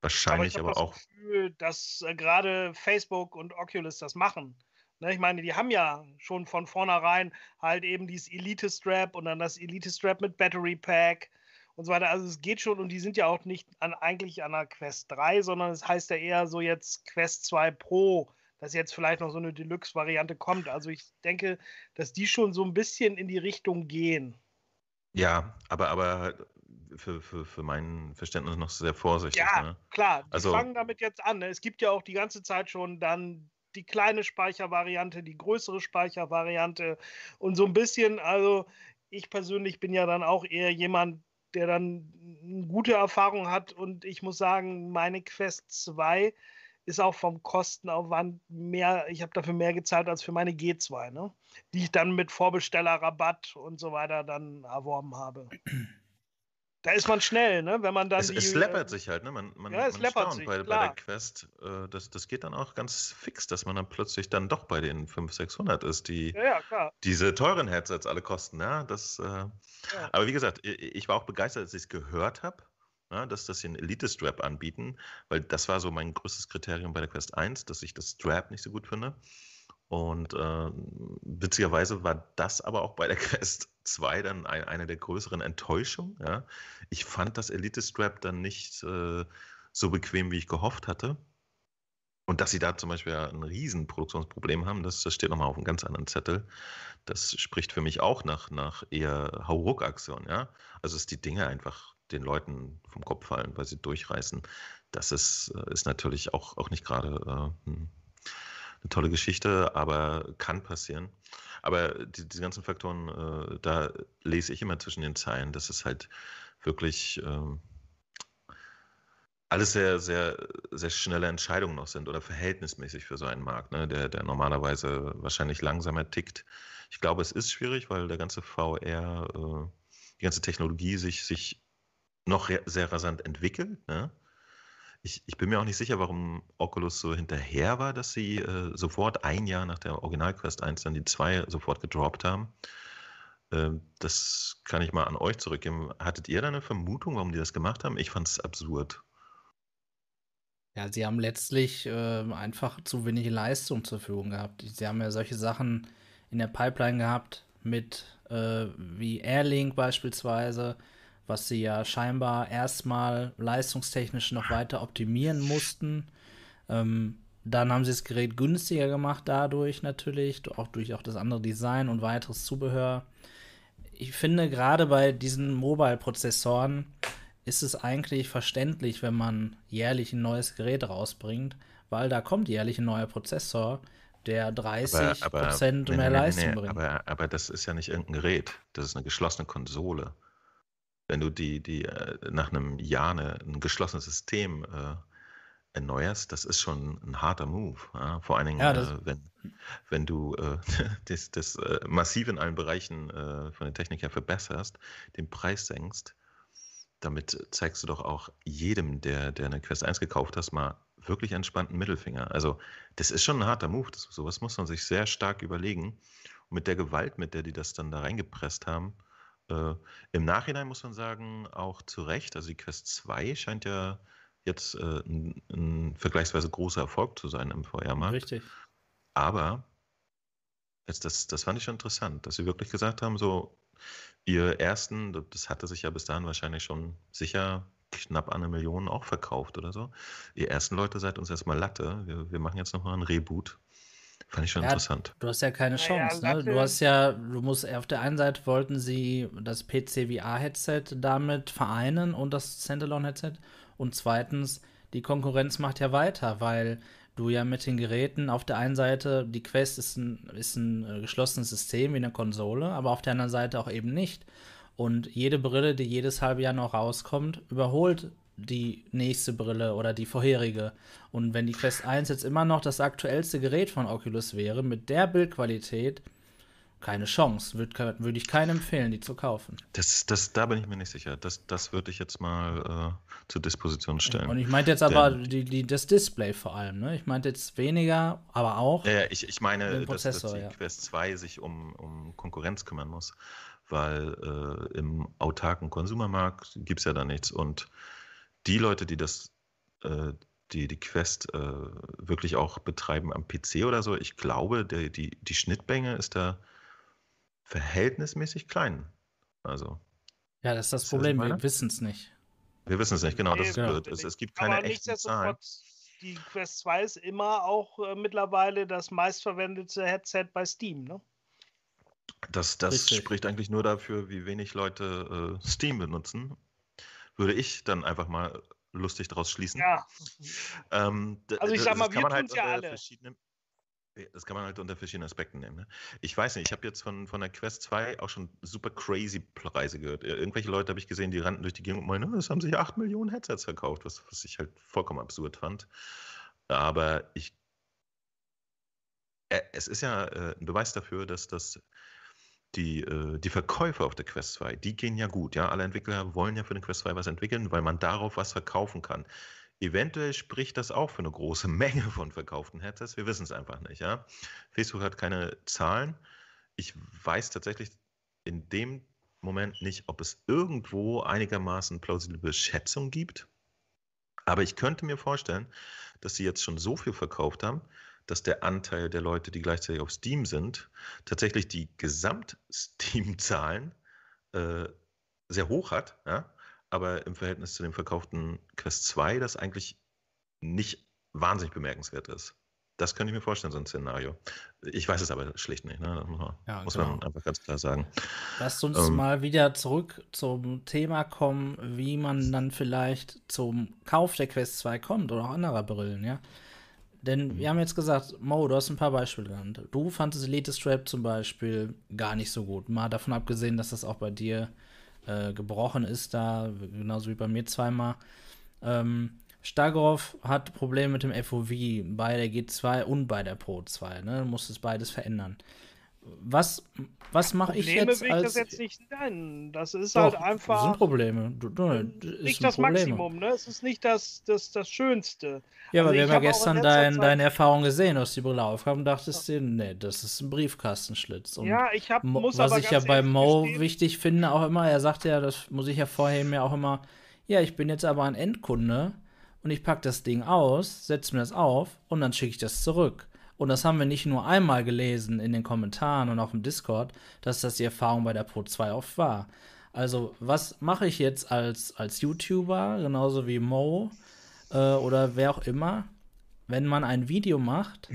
wahrscheinlich aber, aber auch. Gefühl, dass äh, gerade Facebook und Oculus das machen. Ne, ich meine, die haben ja schon von vornherein halt eben dieses Elite-Strap und dann das Elite-Strap mit Battery Pack und so weiter. Also es geht schon und die sind ja auch nicht an, eigentlich an der Quest 3, sondern es heißt ja eher so jetzt Quest 2 Pro, dass jetzt vielleicht noch so eine Deluxe-Variante kommt. Also ich denke, dass die schon so ein bisschen in die Richtung gehen. Ja, aber, aber für, für, für mein Verständnis noch sehr vorsichtig. Ja, ne? klar. Die also, fangen damit jetzt an. Ne? Es gibt ja auch die ganze Zeit schon dann die kleine Speichervariante, die größere Speichervariante und so ein bisschen, also ich persönlich bin ja dann auch eher jemand, der dann eine gute Erfahrung hat und ich muss sagen, meine Quest 2 ist auch vom Kostenaufwand mehr, ich habe dafür mehr gezahlt als für meine G2, ne? die ich dann mit Vorbestellerrabatt und so weiter dann erworben habe. Da ist man schnell, ne? Wenn man dann. Es, die, es läppert äh, sich halt, ne? Man, man, ja, es man staunt sich, bei, bei, der Quest. Äh, das, das geht dann auch ganz fix, dass man dann plötzlich dann doch bei den 500, 600 ist, die ja, ja, diese teuren Headsets alle kosten. Ja, das, äh, ja. Aber wie gesagt, ich war auch begeistert, als ich es gehört habe. Ja, dass das hier ein Elite-Strap anbieten, weil das war so mein größtes Kriterium bei der Quest 1, dass ich das Strap nicht so gut finde. Und äh, witzigerweise war das aber auch bei der Quest 2 dann ein, eine der größeren Enttäuschungen. Ja. Ich fand das Elite Strap dann nicht äh, so bequem, wie ich gehofft hatte. Und dass sie da zum Beispiel ein Riesenproduktionsproblem haben, das, das steht nochmal auf einem ganz anderen Zettel. Das spricht für mich auch nach, nach eher Hauruck-Aktion. Ja? Also, dass die Dinge einfach den Leuten vom Kopf fallen, weil sie durchreißen. Das ist, äh, ist natürlich auch, auch nicht gerade äh, hm, eine tolle Geschichte, aber kann passieren. Aber die, diese ganzen Faktoren, äh, da lese ich immer zwischen den Zeilen, dass es halt wirklich ähm, alles sehr, sehr, sehr schnelle Entscheidungen noch sind oder verhältnismäßig für so einen Markt, ne, der, der normalerweise wahrscheinlich langsamer tickt. Ich glaube, es ist schwierig, weil der ganze VR, äh, die ganze Technologie sich, sich noch sehr rasant entwickelt. Ne? Ich, ich, bin mir auch nicht sicher, warum Oculus so hinterher war, dass sie äh, sofort ein Jahr nach der Original Quest 1 dann die 2 sofort gedroppt haben. Äh, das kann ich mal an euch zurückgeben. Hattet ihr da eine Vermutung, warum die das gemacht haben? Ich fand es absurd. Ja, sie haben letztlich äh, einfach zu wenig Leistung zur Verfügung gehabt. Sie haben ja solche Sachen in der Pipeline gehabt mit äh, wie Airlink beispielsweise, was sie ja scheinbar erstmal leistungstechnisch noch weiter optimieren mussten. Ähm, dann haben sie das Gerät günstiger gemacht dadurch natürlich, auch durch auch das andere Design und weiteres Zubehör. Ich finde gerade bei diesen Mobile-Prozessoren ist es eigentlich verständlich, wenn man jährlich ein neues Gerät rausbringt, weil da kommt jährlich ein neuer Prozessor, der 30 aber, aber, Prozent mehr nee, Leistung nee, bringt. Aber, aber das ist ja nicht irgendein Gerät, das ist eine geschlossene Konsole. Wenn du die, die äh, nach einem Jahr eine, ein geschlossenes System äh, erneuerst, das ist schon ein harter Move. Ja? Vor allen Dingen, ja, äh, wenn, wenn du äh, das, das äh, massiv in allen Bereichen äh, von der Technik her verbesserst, den Preis senkst, damit zeigst du doch auch jedem, der, der eine Quest 1 gekauft hast, mal wirklich entspannten Mittelfinger. Also, das ist schon ein harter Move. Das, sowas muss man sich sehr stark überlegen. Und mit der Gewalt, mit der die das dann da reingepresst haben, äh, im Nachhinein muss man sagen, auch zu Recht. Also, die Quest 2 scheint ja jetzt äh, ein, ein, vergleichsweise großer Erfolg zu sein im VR-Markt. Richtig. Aber jetzt, das, das fand ich schon interessant, dass sie wirklich gesagt haben: so, Ihr ersten, das hatte sich ja bis dahin wahrscheinlich schon sicher knapp an eine Million auch verkauft oder so. Ihr ersten Leute seid uns erstmal Latte. Wir, wir machen jetzt nochmal einen Reboot. Fand ich schon ja, interessant. Du hast ja keine Chance, ja, ne? Du hast ja, du musst auf der einen Seite wollten sie das PC VR-Headset damit vereinen und das Standalone-Headset. Und zweitens, die Konkurrenz macht ja weiter, weil du ja mit den Geräten auf der einen Seite, die Quest ist ein, ist ein äh, geschlossenes System wie eine Konsole, aber auf der anderen Seite auch eben nicht. Und jede Brille, die jedes halbe Jahr noch rauskommt, überholt die nächste Brille oder die vorherige. Und wenn die Quest 1 jetzt immer noch das aktuellste Gerät von Oculus wäre, mit der Bildqualität, keine Chance. Würde würd ich keinem empfehlen, die zu kaufen. Das, das, da bin ich mir nicht sicher. Das, das würde ich jetzt mal äh, zur Disposition stellen. Und ich meinte jetzt aber die, die, das Display vor allem. Ne? Ich meinte jetzt weniger, aber auch. Ja, ich, ich meine, dass, dass die ja. Quest 2 sich um, um Konkurrenz kümmern muss. Weil äh, im autarken Konsumermarkt gibt es ja da nichts. Und die Leute, die das. Äh, die, die Quest äh, wirklich auch betreiben am PC oder so, ich glaube, der, die, die Schnittmenge ist da verhältnismäßig klein. Also. Ja, das ist das Problem. Wir wissen es nicht. Wir wissen es nicht, genau. Das ist blöd. Es, es gibt keine Aber echten Zahlen. Die Quest 2 ist immer auch äh, mittlerweile das meistverwendete Headset bei Steam, ne? Das, das spricht eigentlich nur dafür, wie wenig Leute äh, Steam benutzen. Würde ich dann einfach mal lustig daraus schließen. Ja. Ähm, also ich sag mal, wir halt ja alle. Das kann man halt unter verschiedenen Aspekten nehmen. Ne? Ich weiß nicht, ich habe jetzt von, von der Quest 2 auch schon super crazy Preise gehört. Irgendwelche Leute habe ich gesehen, die rannten durch die Gegend und meinen, es haben sich 8 Millionen Headsets verkauft, was, was ich halt vollkommen absurd fand. Aber ich. Äh, es ist ja äh, ein Beweis dafür, dass das die, äh, die Verkäufe auf der Quest 2, die gehen ja gut. Ja? Alle Entwickler wollen ja für den Quest 2 was entwickeln, weil man darauf was verkaufen kann. Eventuell spricht das auch für eine große Menge von verkauften Headsets. Wir wissen es einfach nicht. Ja? Facebook hat keine Zahlen. Ich weiß tatsächlich in dem Moment nicht, ob es irgendwo einigermaßen plausible Schätzung gibt. Aber ich könnte mir vorstellen, dass sie jetzt schon so viel verkauft haben, dass der Anteil der Leute, die gleichzeitig auf Steam sind, tatsächlich die Gesamt-Steam-Zahlen äh, sehr hoch hat. Ja? aber im Verhältnis zu dem verkauften Quest 2 das eigentlich nicht wahnsinnig bemerkenswert ist. Das könnte ich mir vorstellen, so ein Szenario. Ich weiß es aber schlicht nicht, ne? Das muss, man, ja, muss genau. man einfach ganz klar sagen. Lasst uns ähm, mal wieder zurück zum Thema kommen, wie man dann vielleicht zum Kauf der Quest 2 kommt oder auch anderer Brillen, ja. Denn wir haben jetzt gesagt, Mo, du hast ein paar Beispiele genannt. Du fandest Elite Strap zum Beispiel gar nicht so gut. Mal davon abgesehen, dass das auch bei dir äh, gebrochen ist, da, genauso wie bei mir zweimal. Ähm, Stagroff hat Probleme mit dem FOV bei der G2 und bei der Pro 2. Ne? Du musst es beides verändern was, was mache ich jetzt will ich das jetzt nicht nennen. Das ist Doch, halt einfach. Das sind Probleme. Du, du, nicht das Probleme. Maximum, ne? Es ist nicht das, das, das Schönste. Ja, also aber wir haben ja gestern dein, deine Erfahrung gesehen, du hast die Brille aufgehabt und dachtest dir, nee, das ist ein Briefkastenschlitz. Und ja, ich habe Was ich ja bei Mo gestehen. wichtig finde, auch immer, er sagte ja, das muss ich ja vorher mir auch immer, ja, ich bin jetzt aber ein Endkunde und ich packe das Ding aus, setze mir das auf und dann schicke ich das zurück. Und das haben wir nicht nur einmal gelesen in den Kommentaren und auf dem Discord, dass das die Erfahrung bei der Pro 2 oft war. Also, was mache ich jetzt als, als YouTuber, genauso wie Mo äh, oder wer auch immer, wenn man ein Video macht?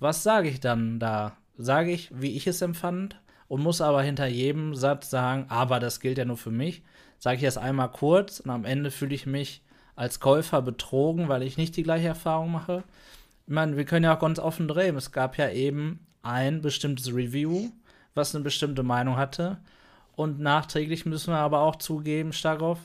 Was sage ich dann da? Sage ich, wie ich es empfand und muss aber hinter jedem Satz sagen, aber das gilt ja nur für mich. Sage ich das einmal kurz und am Ende fühle ich mich als Käufer betrogen, weil ich nicht die gleiche Erfahrung mache ich meine, wir können ja auch ganz offen drehen. Es gab ja eben ein bestimmtes Review, was eine bestimmte Meinung hatte. Und nachträglich müssen wir aber auch zugeben, Starkov,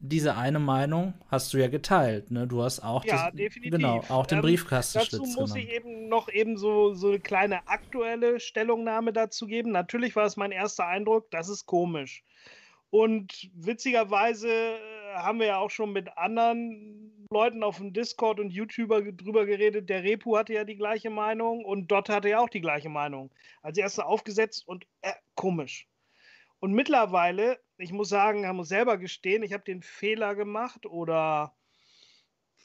diese eine Meinung hast du ja geteilt. Ne? Du hast auch, ja, das. Genau, auch den ähm, Briefkastenschlitz Dazu muss genommen. ich eben noch eben so, so eine kleine aktuelle Stellungnahme dazu geben. Natürlich war es mein erster Eindruck, das ist komisch. Und witzigerweise äh, haben wir ja auch schon mit anderen Leuten auf dem Discord und YouTuber drüber geredet. Der Repu hatte ja die gleiche Meinung und Dot hatte ja auch die gleiche Meinung. Als erster aufgesetzt und äh, komisch. Und mittlerweile, ich muss sagen, ich muss selber gestehen, ich habe den Fehler gemacht oder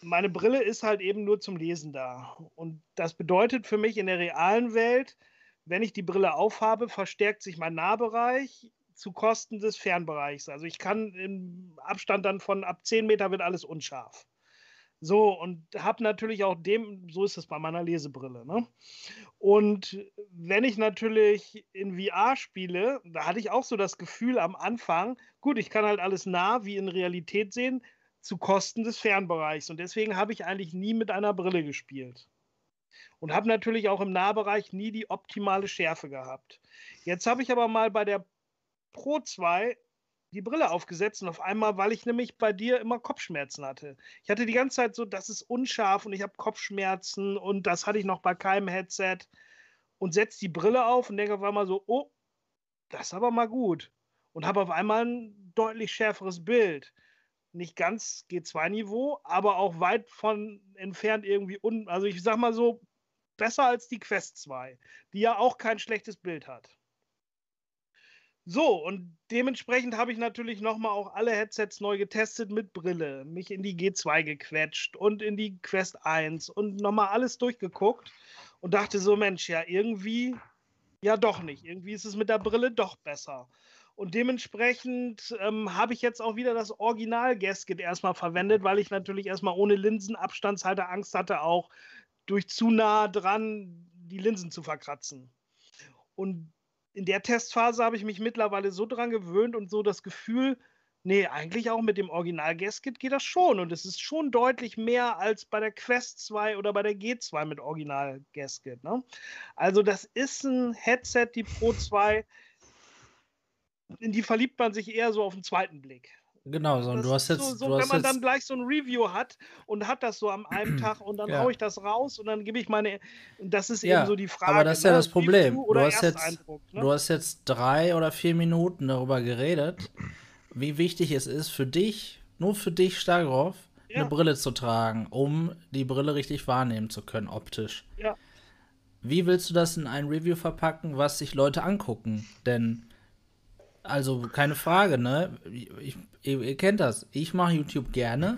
meine Brille ist halt eben nur zum Lesen da. Und das bedeutet für mich in der realen Welt, wenn ich die Brille aufhabe, verstärkt sich mein Nahbereich zu Kosten des Fernbereichs. Also ich kann im Abstand dann von ab 10 Meter wird alles unscharf. So, und habe natürlich auch dem, so ist es bei meiner Lesebrille. Ne? Und wenn ich natürlich in VR spiele, da hatte ich auch so das Gefühl am Anfang, gut, ich kann halt alles nah wie in Realität sehen, zu Kosten des Fernbereichs. Und deswegen habe ich eigentlich nie mit einer Brille gespielt. Und habe natürlich auch im Nahbereich nie die optimale Schärfe gehabt. Jetzt habe ich aber mal bei der Pro 2 die Brille aufgesetzt und auf einmal, weil ich nämlich bei dir immer Kopfschmerzen hatte. Ich hatte die ganze Zeit so, das ist unscharf und ich habe Kopfschmerzen und das hatte ich noch bei keinem Headset und setze die Brille auf und denke auf einmal so, oh, das ist aber mal gut und habe auf einmal ein deutlich schärferes Bild. Nicht ganz G2-Niveau, aber auch weit von entfernt irgendwie un. Also ich sag mal so, besser als die Quest 2, die ja auch kein schlechtes Bild hat. So, und dementsprechend habe ich natürlich nochmal auch alle Headsets neu getestet mit Brille, mich in die G2 gequetscht und in die Quest 1 und nochmal alles durchgeguckt und dachte so, Mensch, ja, irgendwie, ja doch nicht. Irgendwie ist es mit der Brille doch besser. Und dementsprechend ähm, habe ich jetzt auch wieder das Original-Gasket erstmal verwendet, weil ich natürlich erstmal ohne Linsenabstandshalter Angst hatte, auch durch zu nah dran die Linsen zu verkratzen. Und in der Testphase habe ich mich mittlerweile so dran gewöhnt und so das Gefühl, nee, eigentlich auch mit dem Original Gasket geht das schon. Und es ist schon deutlich mehr als bei der Quest 2 oder bei der G2 mit Original Gasket. Ne? Also, das ist ein Headset, die Pro 2, in die verliebt man sich eher so auf den zweiten Blick. Genau, so, du hast jetzt. So, so du wenn man dann gleich so ein Review hat und hat das so am einen Tag und dann ja. haue ich das raus und dann gebe ich meine. Das ist ja, eben so die Frage. Aber das ist ja ne? das Problem. Du hast, jetzt, ne? du hast jetzt drei oder vier Minuten darüber geredet, wie wichtig es ist für dich, nur für dich, Stagroff, ja. eine Brille zu tragen, um die Brille richtig wahrnehmen zu können, optisch. Ja. Wie willst du das in ein Review verpacken, was sich Leute angucken? Denn also keine Frage, ne? Ich, ihr, ihr kennt das. Ich mache YouTube gerne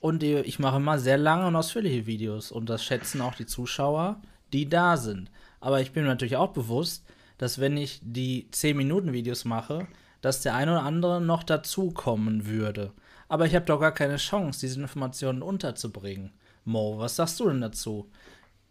und ich mache immer sehr lange und ausführliche Videos und das schätzen auch die Zuschauer, die da sind. Aber ich bin mir natürlich auch bewusst, dass wenn ich die 10 Minuten Videos mache, dass der eine oder andere noch dazukommen würde. Aber ich habe doch gar keine Chance, diese Informationen unterzubringen. Mo, was sagst du denn dazu?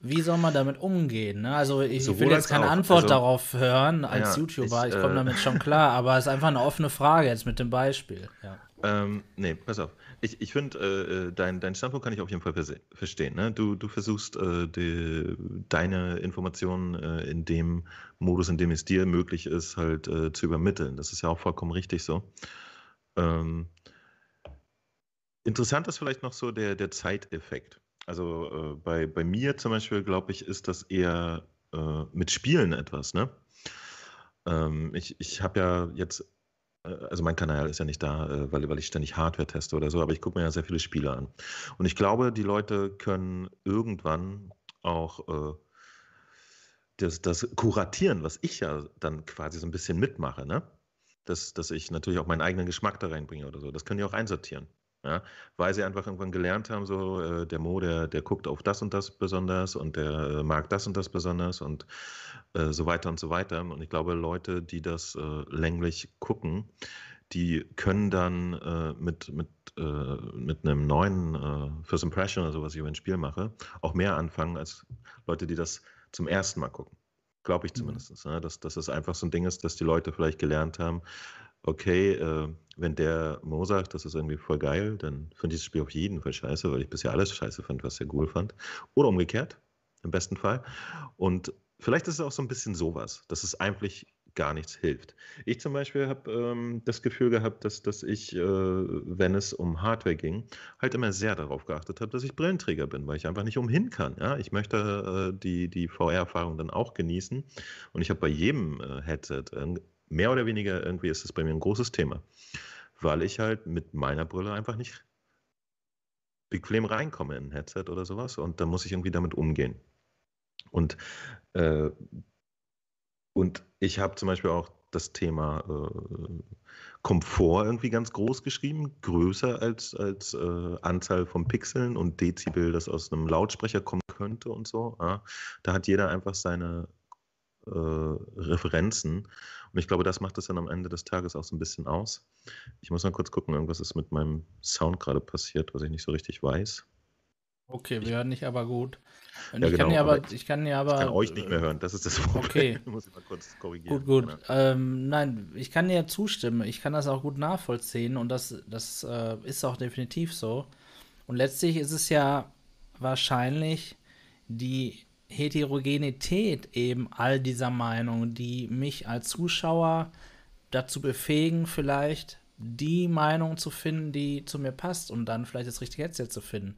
Wie soll man damit umgehen? Ne? Also ich Sowohl will jetzt keine auch. Antwort also, darauf hören als ja, YouTuber, ich, ich komme äh, damit schon klar, aber es ist einfach eine offene Frage jetzt mit dem Beispiel. Ja. Ähm, nee, pass auf. Ich, ich finde, äh, äh, dein, dein Standpunkt kann ich auf jeden Fall verstehen. Ne? Du, du versuchst äh, die, deine Informationen äh, in dem Modus, in dem es dir möglich ist, halt äh, zu übermitteln. Das ist ja auch vollkommen richtig so. Ähm, interessant ist vielleicht noch so der, der Zeiteffekt. Also äh, bei, bei mir zum Beispiel, glaube ich, ist das eher äh, mit Spielen etwas. Ne? Ähm, ich ich habe ja jetzt, äh, also mein Kanal ist ja nicht da, äh, weil, weil ich ständig Hardware teste oder so, aber ich gucke mir ja sehr viele Spiele an. Und ich glaube, die Leute können irgendwann auch äh, das, das Kuratieren, was ich ja dann quasi so ein bisschen mitmache, ne? dass, dass ich natürlich auch meinen eigenen Geschmack da reinbringe oder so, das können die auch einsortieren. Ja, weil sie einfach irgendwann gelernt haben, so äh, der Mo, der, der guckt auf das und das besonders und der äh, mag das und das besonders und äh, so weiter und so weiter. Und ich glaube, Leute, die das äh, länglich gucken, die können dann äh, mit, mit, äh, mit einem neuen First Impression oder so, was ich über ein Spiel mache, auch mehr anfangen als Leute, die das zum ersten Mal gucken. Glaube ich zumindest. Mhm. Ja, dass, dass es einfach so ein Ding ist, dass die Leute vielleicht gelernt haben, okay, äh, wenn der Mo sagt, das ist irgendwie voll geil, dann finde ich das Spiel auf jeden Fall scheiße, weil ich bisher alles scheiße fand, was er cool fand. Oder umgekehrt, im besten Fall. Und vielleicht ist es auch so ein bisschen sowas, dass es eigentlich gar nichts hilft. Ich zum Beispiel habe ähm, das Gefühl gehabt, dass, dass ich, äh, wenn es um Hardware ging, halt immer sehr darauf geachtet habe, dass ich Brillenträger bin, weil ich einfach nicht umhin kann. Ja? Ich möchte äh, die, die VR-Erfahrung dann auch genießen. Und ich habe bei jedem äh, Headset mehr oder weniger irgendwie ist das bei mir ein großes Thema, weil ich halt mit meiner Brille einfach nicht bequem reinkomme in ein Headset oder sowas und da muss ich irgendwie damit umgehen. Und, äh, und ich habe zum Beispiel auch das Thema äh, Komfort irgendwie ganz groß geschrieben, größer als, als äh, Anzahl von Pixeln und Dezibel, das aus einem Lautsprecher kommen könnte und so. Ja. Da hat jeder einfach seine äh, Referenzen. Und ich glaube, das macht es dann am Ende des Tages auch so ein bisschen aus. Ich muss mal kurz gucken, irgendwas ist mit meinem Sound gerade passiert, was ich nicht so richtig weiß. Okay, wir hören nicht aber gut. Und ja, ich, genau, kann ja aber, ich kann ja aber. Ich kann euch nicht mehr hören, das ist das Problem. Okay. muss ich mal kurz korrigieren. Gut, gut. Genau. Ähm, nein, ich kann dir zustimmen. Ich kann das auch gut nachvollziehen und das, das äh, ist auch definitiv so. Und letztlich ist es ja wahrscheinlich die Heterogenität eben all dieser Meinungen, die mich als Zuschauer dazu befähigen, vielleicht die Meinung zu finden, die zu mir passt und dann vielleicht das richtige Headset zu finden.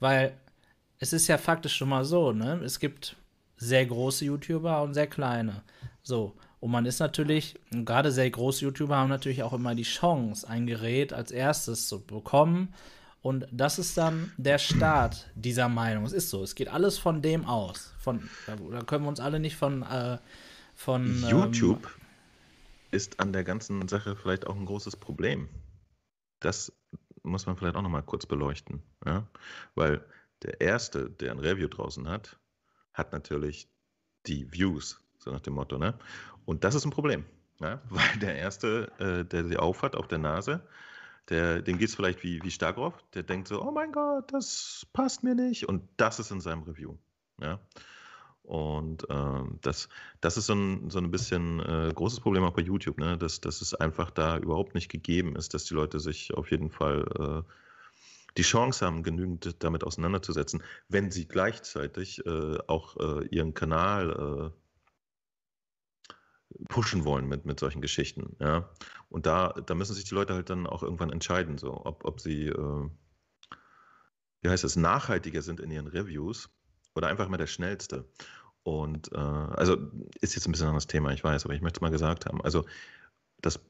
Weil es ist ja faktisch schon mal so, ne? Es gibt sehr große YouTuber und sehr kleine. So. Und man ist natürlich, gerade sehr große YouTuber haben natürlich auch immer die Chance, ein Gerät als erstes zu bekommen und das ist dann der Start dieser Meinung. Es ist so, es geht alles von dem aus. Von, da können wir uns alle nicht von. Äh, von YouTube ähm, ist an der ganzen Sache vielleicht auch ein großes Problem. Das muss man vielleicht auch noch mal kurz beleuchten. Ja? Weil der Erste, der ein Review draußen hat, hat natürlich die Views, so nach dem Motto. Ne? Und das ist ein Problem. Ja? Weil der Erste, äh, der sie aufhat auf der Nase, der, dem geht es vielleicht wie, wie Starkov, der denkt so, oh mein Gott, das passt mir nicht. Und das ist in seinem Review. Ja. Und ähm, das, das ist so ein, so ein bisschen äh, großes Problem auch bei YouTube, ne? dass, dass es einfach da überhaupt nicht gegeben ist, dass die Leute sich auf jeden Fall äh, die Chance haben, genügend damit auseinanderzusetzen, wenn sie gleichzeitig äh, auch äh, ihren Kanal äh, pushen wollen mit, mit solchen Geschichten. Ja? Und da, da müssen sich die Leute halt dann auch irgendwann entscheiden, so, ob, ob sie, äh, wie heißt das, nachhaltiger sind in ihren Reviews oder einfach mal der Schnellste. Und äh, also ist jetzt ein bisschen anderes Thema, ich weiß, aber ich möchte es mal gesagt haben. Also das,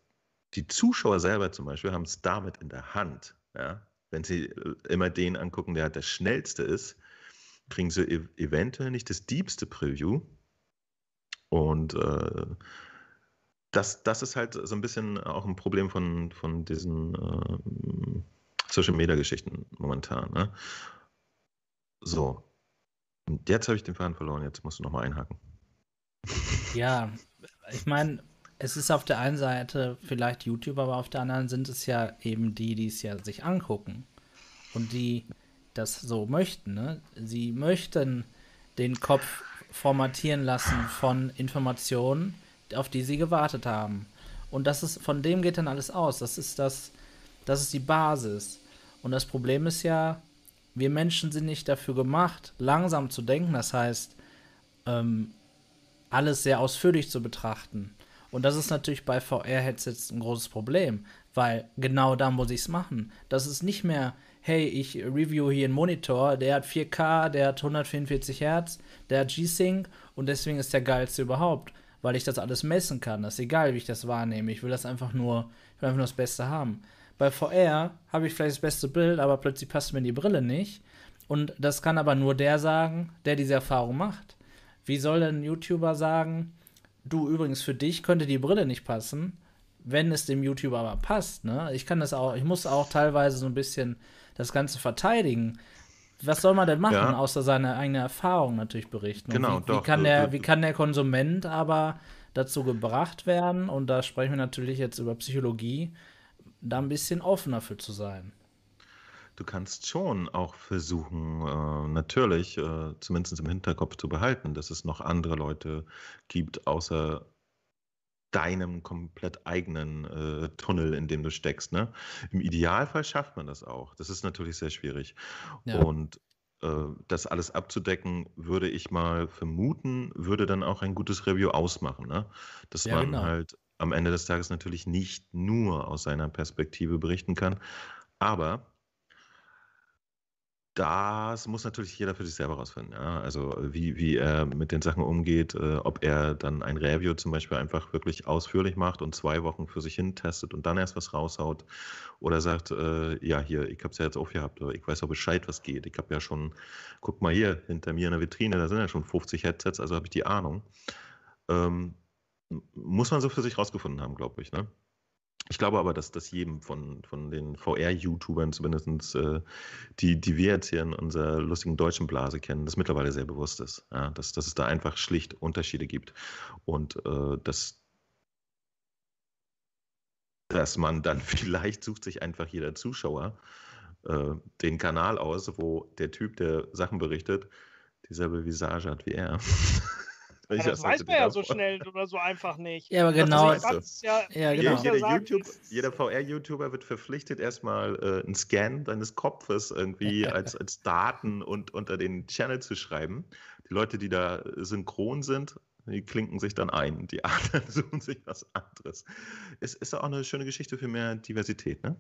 die Zuschauer selber zum Beispiel haben es damit in der Hand. Ja? Wenn sie äh, immer den angucken, der halt der schnellste ist, kriegen sie ev eventuell nicht das diebste Preview, und äh, das, das ist halt so ein bisschen auch ein Problem von, von diesen äh, Social Media Geschichten momentan. Ne? So. Und jetzt habe ich den Faden verloren, jetzt musst du nochmal einhaken. Ja, ich meine, es ist auf der einen Seite vielleicht YouTuber, aber auf der anderen sind es ja eben die, die es ja sich angucken und die das so möchten. Ne? Sie möchten den Kopf formatieren lassen von Informationen, auf die sie gewartet haben. Und das ist, von dem geht dann alles aus. Das ist das, das ist die Basis. Und das Problem ist ja, wir Menschen sind nicht dafür gemacht, langsam zu denken. Das heißt, ähm, alles sehr ausführlich zu betrachten. Und das ist natürlich bei VR-Headsets ein großes Problem, weil genau da muss ich es machen. Das ist nicht mehr, hey, ich review hier einen Monitor, der hat 4K, der hat 144 Hertz, der hat G-Sync und deswegen ist der geilste überhaupt, weil ich das alles messen kann. Das ist egal, wie ich das wahrnehme. Ich will das einfach nur, ich will einfach nur das Beste haben. Bei VR habe ich vielleicht das beste Bild, aber plötzlich passt mir die Brille nicht. Und das kann aber nur der sagen, der diese Erfahrung macht. Wie soll denn ein YouTuber sagen, du übrigens für dich könnte die Brille nicht passen, wenn es dem YouTuber aber passt, ne? Ich kann das auch, ich muss auch teilweise so ein bisschen das Ganze verteidigen. Was soll man denn machen, ja. außer seine eigene Erfahrung natürlich berichten? genau, wie, doch. Wie kann, der, wie kann der Konsument aber dazu gebracht werden, und da sprechen wir natürlich jetzt über Psychologie, da ein bisschen offener für zu sein? Du kannst schon auch versuchen, äh, natürlich, äh, zumindest im Hinterkopf zu behalten, dass es noch andere Leute gibt, außer deinem komplett eigenen äh, Tunnel, in dem du steckst. Ne? Im Idealfall schafft man das auch. Das ist natürlich sehr schwierig. Ja. Und äh, das alles abzudecken, würde ich mal vermuten, würde dann auch ein gutes Review ausmachen. Ne? Dass ja, man genau. halt am Ende des Tages natürlich nicht nur aus seiner Perspektive berichten kann, aber das muss natürlich jeder für sich selber rausfinden. Ja? Also wie, wie er mit den Sachen umgeht, äh, ob er dann ein Review zum Beispiel einfach wirklich ausführlich macht und zwei Wochen für sich hin testet und dann erst was raushaut. Oder sagt, äh, ja, hier, ich habe es ja jetzt aufgehabt, ich weiß auch Bescheid, was geht. Ich habe ja schon, guck mal hier, hinter mir in der Vitrine, da sind ja schon 50 Headsets, also habe ich die Ahnung. Ähm, muss man so für sich rausgefunden haben, glaube ich. Ne? Ich glaube aber, dass das jedem von, von den VR-YouTubern zumindest, äh, die, die wir jetzt hier in unserer lustigen deutschen Blase kennen, das mittlerweile sehr bewusst ist. Ja? Dass, dass es da einfach schlicht Unterschiede gibt. Und äh, dass, dass man dann vielleicht sucht sich einfach jeder Zuschauer äh, den Kanal aus, wo der Typ, der Sachen berichtet, dieselbe Visage hat wie er. Ja, das weiß man ja so schnell oder so einfach nicht. Ja, aber genau. Das ja, ja, genau. Jeder, YouTube, jeder VR-YouTuber wird verpflichtet, erstmal äh, einen Scan deines Kopfes irgendwie als, als Daten und unter den Channel zu schreiben. Die Leute, die da synchron sind, die klinken sich dann ein. Die anderen suchen sich was anderes. Es ist auch eine schöne Geschichte für mehr Diversität, ne?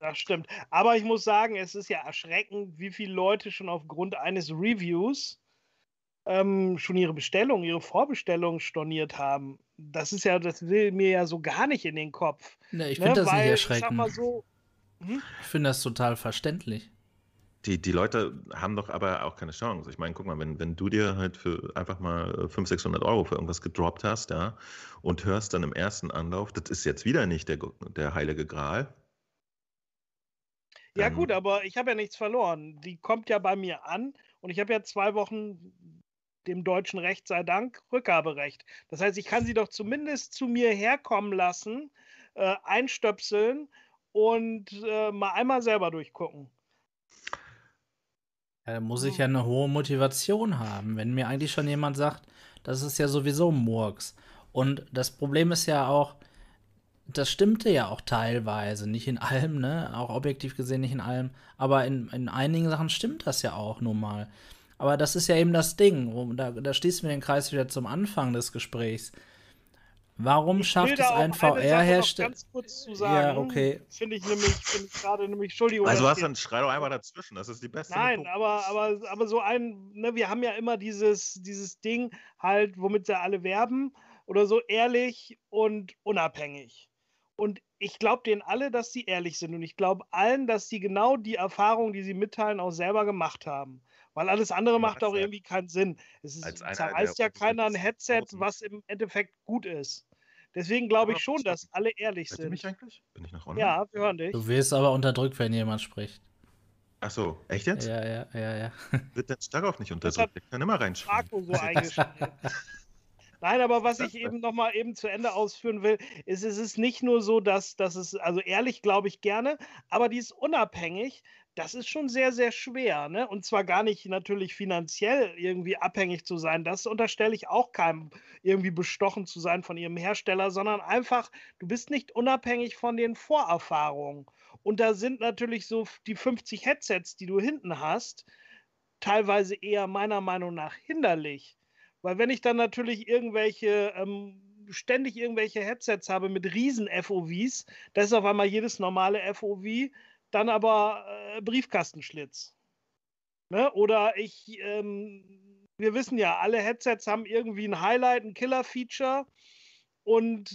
Das stimmt. Aber ich muss sagen, es ist ja erschreckend, wie viele Leute schon aufgrund eines Reviews ähm, schon ihre Bestellung, ihre Vorbestellung storniert haben. Das ist ja, das will mir ja so gar nicht in den Kopf. Ne, ich finde ne? das Weil, nicht erschreckend. Ich, so, hm? ich finde das total verständlich. Die, die Leute haben doch aber auch keine Chance. Ich meine, guck mal, wenn, wenn du dir halt für einfach mal 500, 600 Euro für irgendwas gedroppt hast, ja, und hörst dann im ersten Anlauf, das ist jetzt wieder nicht der, der heilige Gral. Ja, gut, aber ich habe ja nichts verloren. Die kommt ja bei mir an und ich habe ja zwei Wochen dem deutschen Recht sei Dank Rückgaberecht. Das heißt, ich kann sie doch zumindest zu mir herkommen lassen, äh, einstöpseln und äh, mal einmal selber durchgucken. Ja, da muss ich ja eine hohe Motivation haben, wenn mir eigentlich schon jemand sagt, das ist ja sowieso Murks. Und das Problem ist ja auch, das stimmte ja auch teilweise, nicht in allem, ne? Auch objektiv gesehen nicht in allem, aber in, in einigen Sachen stimmt das ja auch nun mal. Aber das ist ja eben das Ding. Da, da schließen wir den Kreis wieder zum Anfang des Gesprächs. Warum ich schafft es ein VR-Hersteller? Ganz kurz zu sagen. Ja, okay. Finde ich nämlich, find gerade nämlich, Entschuldigung. Also was dann schrei doch einmal dazwischen, das ist die beste. Nein, aber, aber, aber so ein, ne, wir haben ja immer dieses, dieses Ding halt, womit sie alle werben oder so ehrlich und unabhängig. Und ich glaube denen alle, dass sie ehrlich sind. Und ich glaube allen, dass sie genau die Erfahrungen, die sie mitteilen, auch selber gemacht haben. Weil alles andere macht auch irgendwie keinen Sinn. Es ist, zerreißt ja keiner ein Headset, was im Endeffekt gut ist. Deswegen glaube ich schon, dass alle ehrlich sind. mich eigentlich? Bin ich noch online? Ja, wir hören dich. Du wirst aber unterdrückt, wenn jemand spricht. Ach so, echt jetzt? Ja, ja, ja, ja. Wird der Starkov nicht unterdrückt? Ich kann immer reinschreiben. Marco so. Nein, aber was ich eben nochmal eben zu Ende ausführen will, ist, es ist nicht nur so, dass, dass es, also ehrlich glaube ich gerne, aber die ist unabhängig. Das ist schon sehr, sehr schwer. Ne? Und zwar gar nicht natürlich finanziell irgendwie abhängig zu sein. Das unterstelle ich auch keinem, irgendwie bestochen zu sein von ihrem Hersteller, sondern einfach, du bist nicht unabhängig von den Vorerfahrungen. Und da sind natürlich so die 50 Headsets, die du hinten hast, teilweise eher meiner Meinung nach hinderlich. Weil wenn ich dann natürlich irgendwelche, ähm, ständig irgendwelche Headsets habe mit riesen FOVs, das ist auf einmal jedes normale FOV, dann aber äh, Briefkastenschlitz. Ne? Oder ich, ähm, wir wissen ja, alle Headsets haben irgendwie ein Highlight, ein Killer-Feature und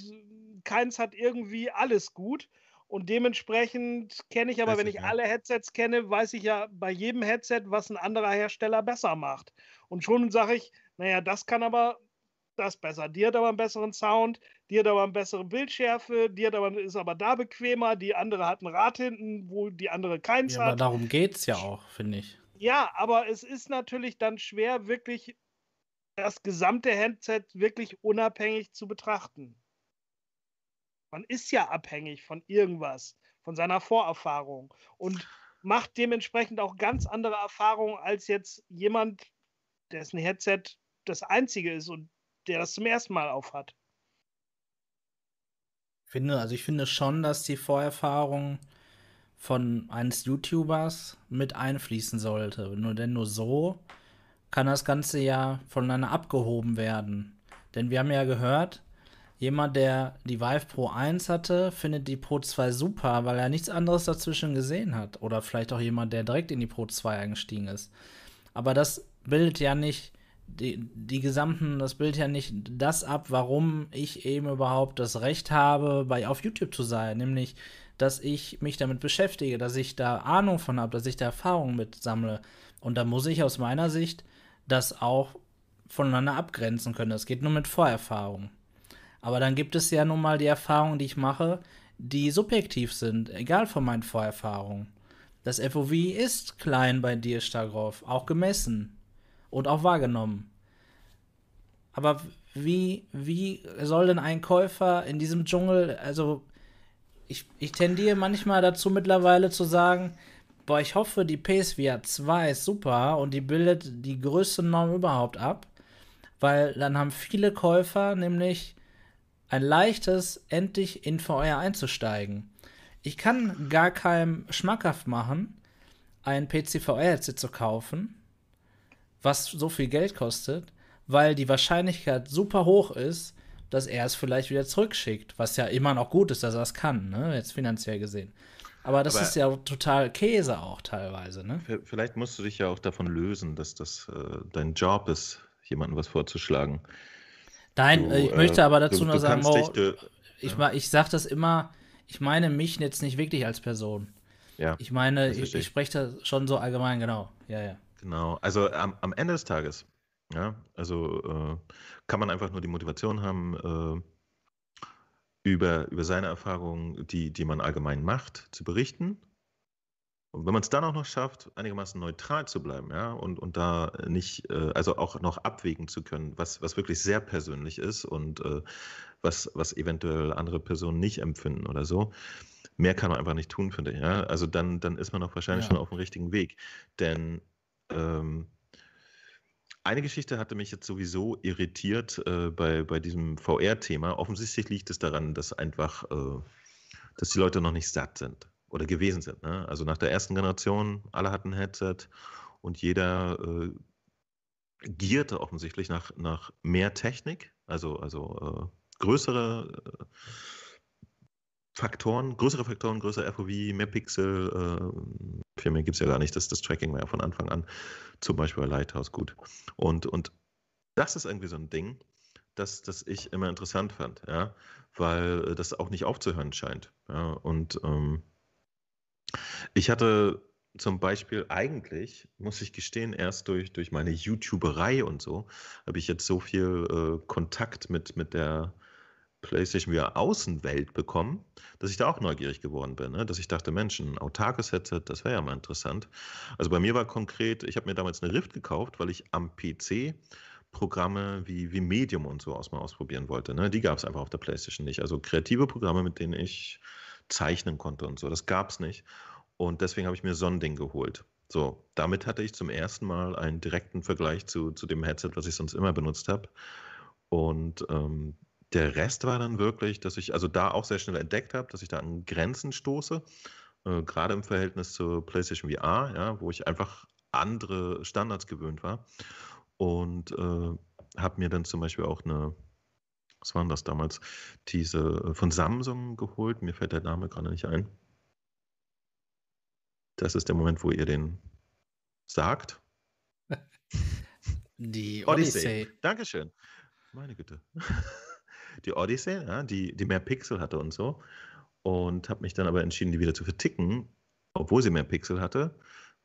keins hat irgendwie alles gut. Und dementsprechend kenne ich aber, wenn ich ja. alle Headsets kenne, weiß ich ja bei jedem Headset, was ein anderer Hersteller besser macht. Und schon sage ich, naja, das kann aber das besser. Die hat aber einen besseren Sound, die hat aber eine bessere Bildschärfe, die hat aber, ist aber da bequemer, die andere hat ein Rad hinten, wo die andere keins ja, hat. Aber darum geht es ja auch, finde ich. Ja, aber es ist natürlich dann schwer, wirklich das gesamte Headset wirklich unabhängig zu betrachten. Man ist ja abhängig von irgendwas, von seiner Vorerfahrung und macht dementsprechend auch ganz andere Erfahrungen als jetzt jemand, dessen Headset das einzige ist und der das zum ersten Mal aufhat. Finde, also ich finde schon, dass die Vorerfahrung von eines YouTubers mit einfließen sollte. Nur denn nur so kann das Ganze ja voneinander abgehoben werden. Denn wir haben ja gehört, Jemand, der die Vive Pro 1 hatte, findet die Pro 2 super, weil er nichts anderes dazwischen gesehen hat. Oder vielleicht auch jemand, der direkt in die Pro 2 eingestiegen ist. Aber das bildet ja nicht die, die gesamten, das bildet ja nicht das ab, warum ich eben überhaupt das Recht habe, bei auf YouTube zu sein. Nämlich, dass ich mich damit beschäftige, dass ich da Ahnung von habe, dass ich da Erfahrungen mit sammle. Und da muss ich aus meiner Sicht das auch voneinander abgrenzen können. Das geht nur mit Vorerfahrung. Aber dann gibt es ja nun mal die Erfahrungen, die ich mache, die subjektiv sind, egal von meinen Vorerfahrungen. Das FOV ist klein bei dir, Stagroff, auch gemessen und auch wahrgenommen. Aber wie, wie soll denn ein Käufer in diesem Dschungel, also ich, ich tendiere manchmal dazu mittlerweile zu sagen, boah, ich hoffe, die PSVR 2 ist super und die bildet die größte Norm überhaupt ab, weil dann haben viele Käufer nämlich ein leichtes, endlich in VR einzusteigen. Ich kann gar keinem schmackhaft machen, ein PC-VR-Headset zu kaufen, was so viel Geld kostet, weil die Wahrscheinlichkeit super hoch ist, dass er es vielleicht wieder zurückschickt, was ja immer noch gut ist, dass er es kann, ne? jetzt finanziell gesehen. Aber das Aber ist ja total Käse auch teilweise, ne? Vielleicht musst du dich ja auch davon lösen, dass das äh, dein Job ist, jemandem was vorzuschlagen. Nein, du, ich äh, möchte aber dazu du, nur du sagen, Mo, dich, ich, ja. ich sage das immer, ich meine mich jetzt nicht wirklich als Person. Ja. Ich meine, ich, ich spreche da schon so allgemein, genau. Ja, ja. Genau. Also am, am Ende des Tages, ja, also äh, kann man einfach nur die Motivation haben, äh, über, über seine Erfahrungen, die, die man allgemein macht, zu berichten und wenn man es dann auch noch schafft, einigermaßen neutral zu bleiben, ja, und, und da nicht, äh, also auch noch abwägen zu können, was, was wirklich sehr persönlich ist und äh, was, was eventuell andere Personen nicht empfinden oder so, mehr kann man einfach nicht tun, finde ich. Ja? Also dann, dann ist man auch wahrscheinlich ja. schon auf dem richtigen Weg. Denn ähm, eine Geschichte hatte mich jetzt sowieso irritiert äh, bei, bei diesem VR-Thema. Offensichtlich liegt es daran, dass einfach, äh, dass die Leute noch nicht satt sind oder gewesen sind. Ne? Also nach der ersten Generation, alle hatten ein Headset und jeder äh, gierte offensichtlich nach, nach mehr Technik, also, also äh, größere äh, Faktoren, größere Faktoren, größer FOV, mehr Pixel, äh, viel mehr gibt es ja gar nicht, das, das Tracking war ja von Anfang an, zum Beispiel bei Lighthouse gut. Und, und das ist irgendwie so ein Ding, das, das ich immer interessant fand, ja, weil das auch nicht aufzuhören scheint. Ja, und ähm, ich hatte zum Beispiel eigentlich, muss ich gestehen, erst durch, durch meine YouTuberei und so, habe ich jetzt so viel äh, Kontakt mit, mit der PlayStation VR Außenwelt bekommen, dass ich da auch neugierig geworden bin. Ne? Dass ich dachte, Mensch, ein autarkes Headset, das wäre ja mal interessant. Also bei mir war konkret, ich habe mir damals eine Rift gekauft, weil ich am PC Programme wie, wie Medium und so aus mal ausprobieren wollte. Ne? Die gab es einfach auf der PlayStation nicht. Also kreative Programme, mit denen ich zeichnen konnte und so. Das gab es nicht. Und deswegen habe ich mir so ein Ding geholt. So, damit hatte ich zum ersten Mal einen direkten Vergleich zu, zu dem Headset, was ich sonst immer benutzt habe. Und ähm, der Rest war dann wirklich, dass ich also da auch sehr schnell entdeckt habe, dass ich da an Grenzen stoße, äh, gerade im Verhältnis zur PlayStation VR, ja, wo ich einfach andere Standards gewöhnt war. Und äh, habe mir dann zum Beispiel auch eine, was waren das damals, diese äh, von Samsung geholt. Mir fällt der Name gerade nicht ein. Das ist der Moment, wo ihr den sagt. Die Odyssey. Odyssey. Dankeschön. Meine Güte. Die Odyssey, ja, die, die mehr Pixel hatte und so. Und habe mich dann aber entschieden, die wieder zu verticken, obwohl sie mehr Pixel hatte,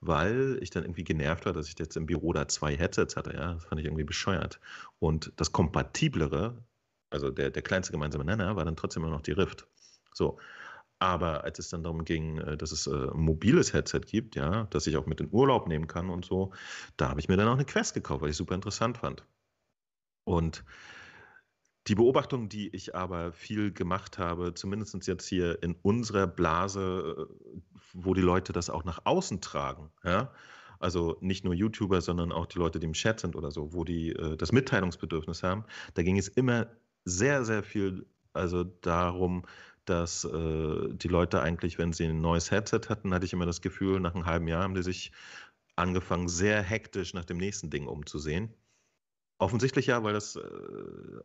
weil ich dann irgendwie genervt war, dass ich jetzt im Büro da zwei Headsets hatte. Ja, das fand ich irgendwie bescheuert. Und das Kompatiblere, also der, der kleinste gemeinsame Nenner, war dann trotzdem immer noch die Rift. So. Aber als es dann darum ging, äh, dass es äh, ein mobiles Headset gibt, ja, das ich auch mit in Urlaub nehmen kann und so, da habe ich mir dann auch eine Quest gekauft, weil ich super interessant fand. Und die Beobachtung, die ich aber viel gemacht habe, zumindest jetzt hier in unserer Blase, äh, wo die Leute das auch nach außen tragen, ja, also nicht nur YouTuber, sondern auch die Leute, die im Chat sind oder so, wo die das Mitteilungsbedürfnis haben, da ging es immer sehr, sehr viel also darum, dass äh, die Leute eigentlich, wenn sie ein neues Headset hatten, hatte ich immer das Gefühl, nach einem halben Jahr haben die sich angefangen, sehr hektisch nach dem nächsten Ding umzusehen. Offensichtlich ja, weil das äh,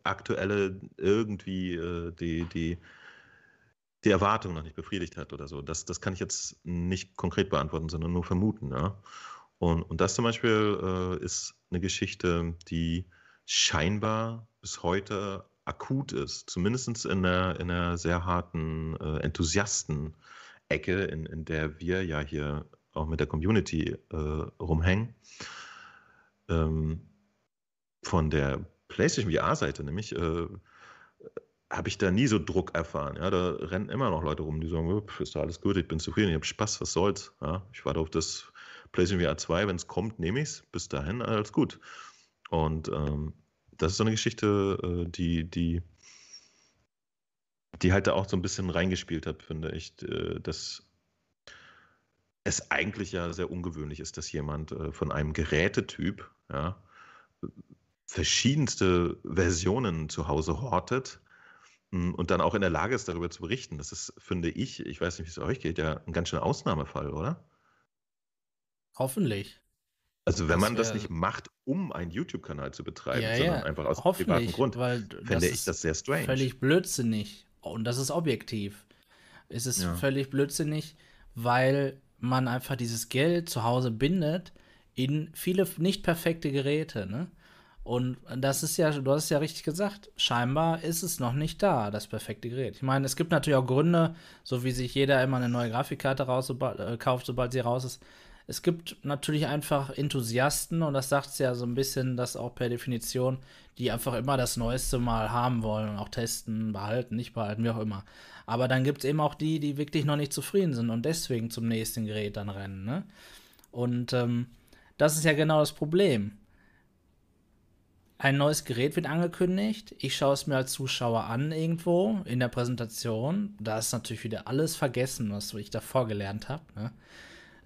aktuelle irgendwie äh, die, die, die Erwartung noch nicht befriedigt hat oder so. Das, das kann ich jetzt nicht konkret beantworten, sondern nur vermuten. Ja? Und, und das zum Beispiel äh, ist eine Geschichte, die scheinbar bis heute akut ist, zumindest in einer, in einer sehr harten äh, Enthusiasten-Ecke, in, in der wir ja hier auch mit der Community äh, rumhängen. Ähm, von der PlayStation VR-Seite nämlich äh, habe ich da nie so Druck erfahren. Ja, da rennen immer noch Leute rum, die sagen, ist da alles gut, ich bin zufrieden, ich habe Spaß, was soll's. Ja, ich warte auf das PlayStation VR 2, wenn es kommt, nehme ich es. Bis dahin, alles gut. Und ähm, das ist so eine Geschichte, äh, die, die, die halt da auch so ein bisschen reingespielt hat, finde ich, äh, dass es eigentlich ja sehr ungewöhnlich ist, dass jemand äh, von einem Gerätetyp ja, verschiedenste Versionen zu Hause hortet hm, und dann auch in der Lage ist, darüber zu berichten. Das ist, finde ich, ich weiß nicht, wie es euch geht, ja ein ganz schöner Ausnahmefall, oder? Hoffentlich. Also wenn das man das nicht macht, um einen YouTube-Kanal zu betreiben, ja, sondern ja, einfach aus privatem Grund, fände ich das sehr strange. Völlig blödsinnig. Und das ist objektiv. Es ist ja. völlig blödsinnig, weil man einfach dieses Geld zu Hause bindet in viele nicht perfekte Geräte, ne? Und das ist ja, du hast es ja richtig gesagt, scheinbar ist es noch nicht da, das perfekte Gerät. Ich meine, es gibt natürlich auch Gründe, so wie sich jeder immer eine neue Grafikkarte raus, äh, kauft, sobald sie raus ist, es gibt natürlich einfach Enthusiasten, und das sagt es ja so ein bisschen, dass auch per Definition, die einfach immer das Neueste mal haben wollen und auch testen, behalten, nicht behalten, wie auch immer. Aber dann gibt es eben auch die, die wirklich noch nicht zufrieden sind und deswegen zum nächsten Gerät dann rennen. Ne? Und ähm, das ist ja genau das Problem. Ein neues Gerät wird angekündigt. Ich schaue es mir als Zuschauer an irgendwo in der Präsentation. Da ist natürlich wieder alles vergessen, was ich davor gelernt habe. Ne?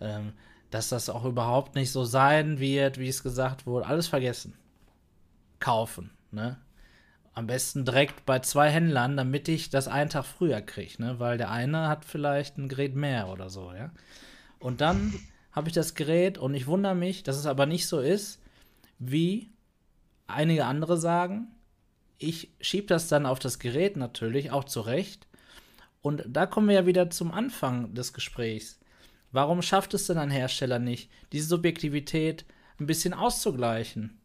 Ähm, dass das auch überhaupt nicht so sein wird, wie es gesagt wurde. Alles vergessen. Kaufen, ne? Am besten direkt bei zwei Händlern, damit ich das einen Tag früher kriege, ne? Weil der eine hat vielleicht ein Gerät mehr oder so, ja. Und dann habe ich das Gerät und ich wundere mich, dass es aber nicht so ist, wie einige andere sagen. Ich schiebe das dann auf das Gerät natürlich auch zurecht. Und da kommen wir ja wieder zum Anfang des Gesprächs. Warum schafft es denn ein Hersteller nicht, diese Subjektivität ein bisschen auszugleichen?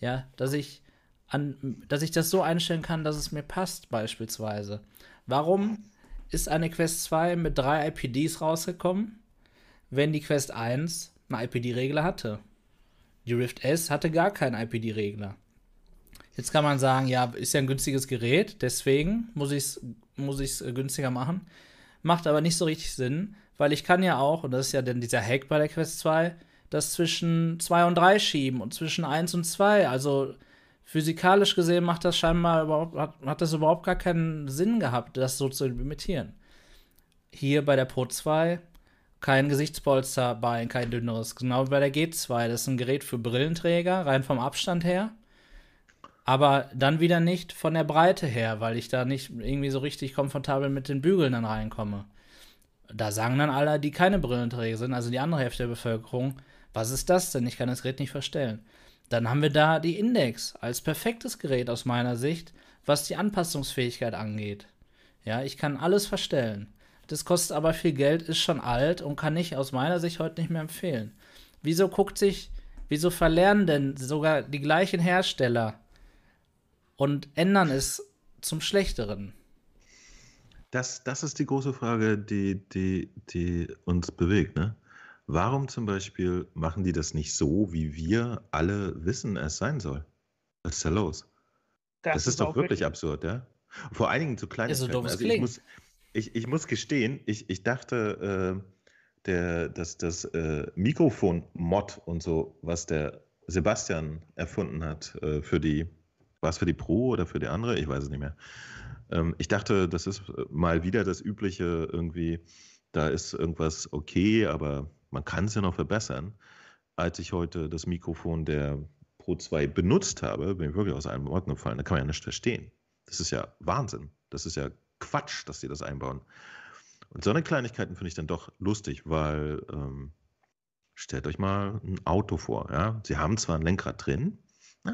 Ja, dass ich an, dass ich das so einstellen kann, dass es mir passt, beispielsweise. Warum ist eine Quest 2 mit drei IPDs rausgekommen, wenn die Quest 1 einen IPD-Regler hatte? Die Rift S hatte gar keinen IPD-Regler. Jetzt kann man sagen, ja, ist ja ein günstiges Gerät, deswegen muss ich es muss ich's günstiger machen. Macht aber nicht so richtig Sinn, weil ich kann ja auch, und das ist ja dann dieser Hack bei der Quest 2, das zwischen 2 und 3 schieben und zwischen 1 und 2. Also physikalisch gesehen macht das scheinbar überhaupt, hat, hat das überhaupt gar keinen Sinn gehabt, das so zu imitieren. Hier bei der Pro 2 kein Gesichtspolster bei, kein dünneres. Genau wie bei der G2. Das ist ein Gerät für Brillenträger, rein vom Abstand her. Aber dann wieder nicht von der Breite her, weil ich da nicht irgendwie so richtig komfortabel mit den Bügeln dann reinkomme. Da sagen dann alle, die keine Brillenträger sind, also die andere Hälfte der Bevölkerung, was ist das denn? Ich kann das Gerät nicht verstellen. Dann haben wir da die Index als perfektes Gerät aus meiner Sicht, was die Anpassungsfähigkeit angeht. Ja, ich kann alles verstellen. Das kostet aber viel Geld, ist schon alt und kann ich aus meiner Sicht heute nicht mehr empfehlen. Wieso guckt sich, wieso verlernen denn sogar die gleichen Hersteller und ändern es zum Schlechteren? Das, das ist die große Frage, die, die, die uns bewegt. Ne? Warum zum Beispiel machen die das nicht so, wie wir alle wissen, es sein soll? Was ist da los? Das, das ist, ist doch wirklich, wirklich absurd, ja? Vor allen Dingen zu kleinen. Ist so also ich muss, ich, ich muss gestehen, ich, ich dachte, äh, der, dass das äh, Mikrofon-Mod und so, was der Sebastian erfunden hat äh, für die, war es für die Pro oder für die andere? Ich weiß es nicht mehr. Ähm, ich dachte, das ist mal wieder das übliche irgendwie, da ist irgendwas okay, aber man kann es ja noch verbessern. Als ich heute das Mikrofon der Pro 2 benutzt habe, bin ich wirklich aus einem Ort gefallen. Da kann man ja nicht verstehen. Das ist ja Wahnsinn. Das ist ja Quatsch, dass sie das einbauen. Und so eine Kleinigkeiten finde ich dann doch lustig, weil ähm, stellt euch mal ein Auto vor. Ja? Sie haben zwar ein Lenkrad drin,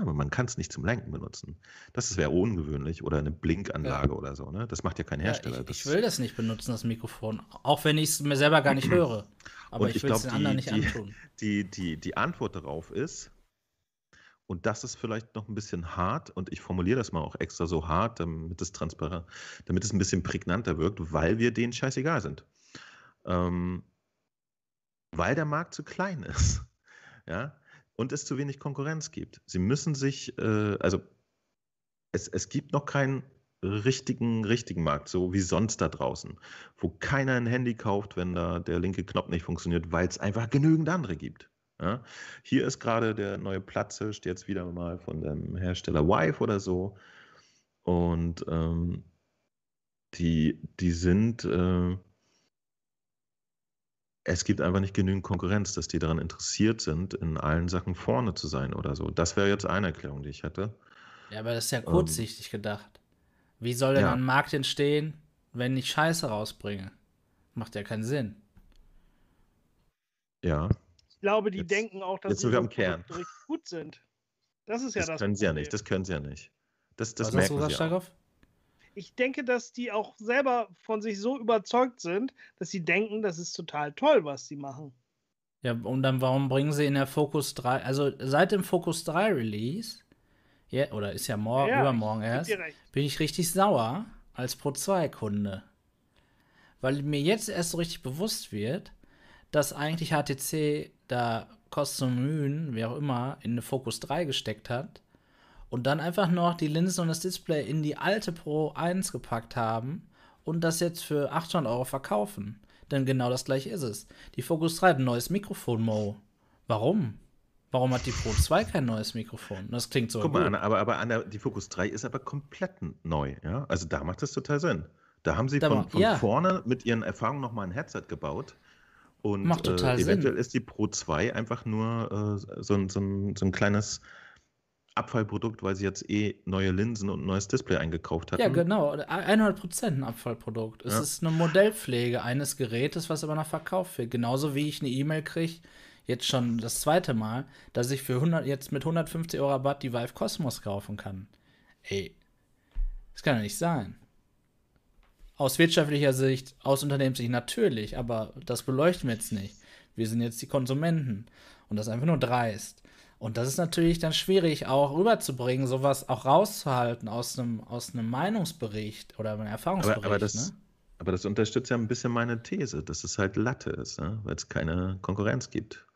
aber man kann es nicht zum Lenken benutzen. Das wäre ungewöhnlich oder eine Blinkanlage ja. oder so. Ne? Das macht ja kein Hersteller. Ja, ich, ich, will das nicht benutzen, das Mikrofon. Auch wenn ich es mir selber gar nicht höre. Aber ich, ich will es den anderen nicht die, antun. Die, die, die Antwort darauf ist, und das ist vielleicht noch ein bisschen hart und ich formuliere das mal auch extra so hart, damit es transparent, damit es ein bisschen prägnanter wirkt, weil wir denen scheißegal sind. Ähm, weil der Markt zu klein ist. Ja, und es zu wenig Konkurrenz gibt. Sie müssen sich, äh, also es, es gibt noch keinen richtigen, richtigen Markt, so wie sonst da draußen, wo keiner ein Handy kauft, wenn da der linke Knopf nicht funktioniert, weil es einfach genügend andere gibt. Ja? Hier ist gerade der neue Platzhirsch, jetzt wieder mal von dem Hersteller Wife oder so. Und ähm, die, die sind, äh, es gibt einfach nicht genügend Konkurrenz, dass die daran interessiert sind, in allen Sachen vorne zu sein oder so. Das wäre jetzt eine Erklärung, die ich hätte. Ja, aber das ist ja kurzsichtig ähm, gedacht. Wie soll denn ja. ein Markt entstehen, wenn ich Scheiße rausbringe? Macht ja keinen Sinn. Ja glaube, die jetzt, denken auch, dass sie richtig gut sind. Das ist ja das. Das können sie ja nicht. Das können sie ja nicht. Das, das Was merken hast du gesagt, Ich denke, dass die auch selber von sich so überzeugt sind, dass sie denken, das ist total toll, was sie machen. Ja, und dann warum bringen sie in der Focus 3, also seit dem Focus 3 Release, ja, oder ist ja morgen, ja, übermorgen erst, bin ich richtig sauer als Pro 2 Kunde. Weil mir jetzt erst so richtig bewusst wird, dass eigentlich HTC da Kosten Mühen, wie auch immer, in eine Focus 3 gesteckt hat und dann einfach noch die Linsen und das Display in die alte Pro 1 gepackt haben und das jetzt für 800 Euro verkaufen. Denn genau das gleiche ist es. Die Focus 3 hat ein neues Mikrofon, Mo. Warum? Warum hat die Pro 2 kein neues Mikrofon? Das klingt so. Guck gut. mal, Anna, aber, aber Anna, die Focus 3 ist aber komplett neu. Ja? Also da macht das total Sinn. Da haben sie da von, von ja. vorne mit ihren Erfahrungen nochmal ein Headset gebaut und Macht total äh, eventuell Sinn. ist die Pro 2 einfach nur äh, so, so, so ein kleines Abfallprodukt, weil sie jetzt eh neue Linsen und ein neues Display eingekauft hat. Ja, genau. 100% ein Abfallprodukt. Es ja. ist eine Modellpflege eines Gerätes, was aber noch verkauft wird. Genauso wie ich eine E-Mail kriege, jetzt schon das zweite Mal, dass ich für 100, jetzt mit 150 Euro Rabatt die Vive Cosmos kaufen kann. Ey, das kann ja nicht sein. Aus wirtschaftlicher Sicht, aus Unternehmenssicht natürlich, aber das beleuchten wir jetzt nicht. Wir sind jetzt die Konsumenten und das ist einfach nur dreist. Und das ist natürlich dann schwierig auch rüberzubringen, sowas auch rauszuhalten aus einem, aus einem Meinungsbericht oder einem Erfahrungsbericht. Aber, aber, das, ne? aber das unterstützt ja ein bisschen meine These, dass es halt Latte ist, ne? weil es keine Konkurrenz gibt.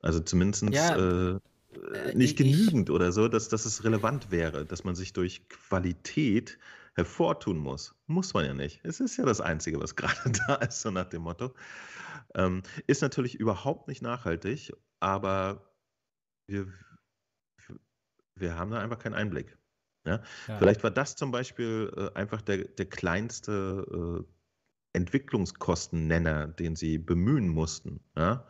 Also zumindest ja, äh, äh nicht ich, genügend oder so, dass, dass es relevant wäre, dass man sich durch Qualität hervortun muss. Muss man ja nicht. Es ist ja das Einzige, was gerade da ist, so nach dem Motto. Ähm, ist natürlich überhaupt nicht nachhaltig, aber wir, wir haben da einfach keinen Einblick. Ja? ja. Vielleicht war das zum Beispiel äh, einfach der, der kleinste äh, Entwicklungskostennenner, den sie bemühen mussten. Ja?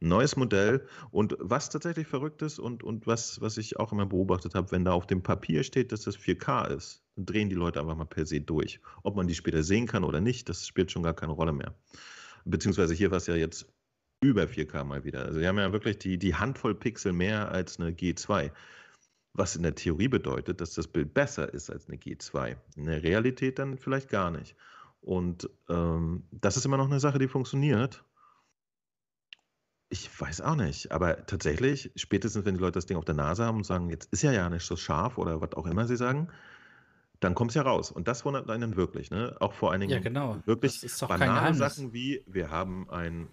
neues Modell. Und was tatsächlich verrückt ist und, und was, was ich auch immer beobachtet habe, wenn da auf dem Papier steht, dass das 4K ist, dann drehen die Leute einfach mal per se durch. Ob man die später sehen kann oder nicht, das spielt schon gar keine Rolle mehr. Beziehungsweise hier war es ja jetzt über 4K mal wieder. Also wir haben ja wirklich die, die Handvoll Pixel mehr als eine G2. Was in der Theorie bedeutet, dass das Bild besser ist als eine G2. In der Realität dann vielleicht gar nicht. Und ähm, das ist immer noch eine Sache, die funktioniert. Ich weiß auch nicht, aber tatsächlich, spätestens wenn die Leute das Ding auf der Nase haben und sagen, jetzt ist ja ja nicht so scharf oder was auch immer sie sagen, dann kommt es ja raus. Und das wundert einen wirklich, ne? Auch vor allen Dingen ja, genau. wirklich banale Sachen wie, wir haben ein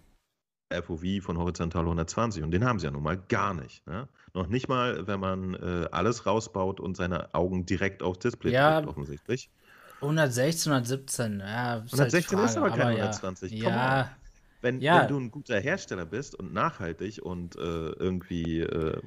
FOV von horizontal 120 und den haben sie ja nun mal gar nicht. Ne? Noch nicht mal, wenn man äh, alles rausbaut und seine Augen direkt aufs Display ja, drückt, offensichtlich. 116, 117, ja. Ist 116 halt ist aber keine 120. Ja, ja. Wenn, ja. wenn, du ein guter Hersteller bist und nachhaltig und äh, irgendwie, äh,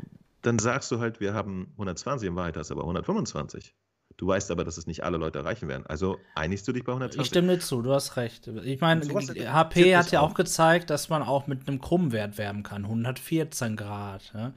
dann sagst du halt, wir haben 120, in Wahrheit hast du aber 125. Du weißt aber, dass es nicht alle Leute erreichen werden. Also einigst du dich bei 120? Ich stimme dir zu, du hast recht. Ich meine, HP hat ja auch gezeigt, dass man auch mit einem krummen Wert wärmen kann. 114 Grad. Ja?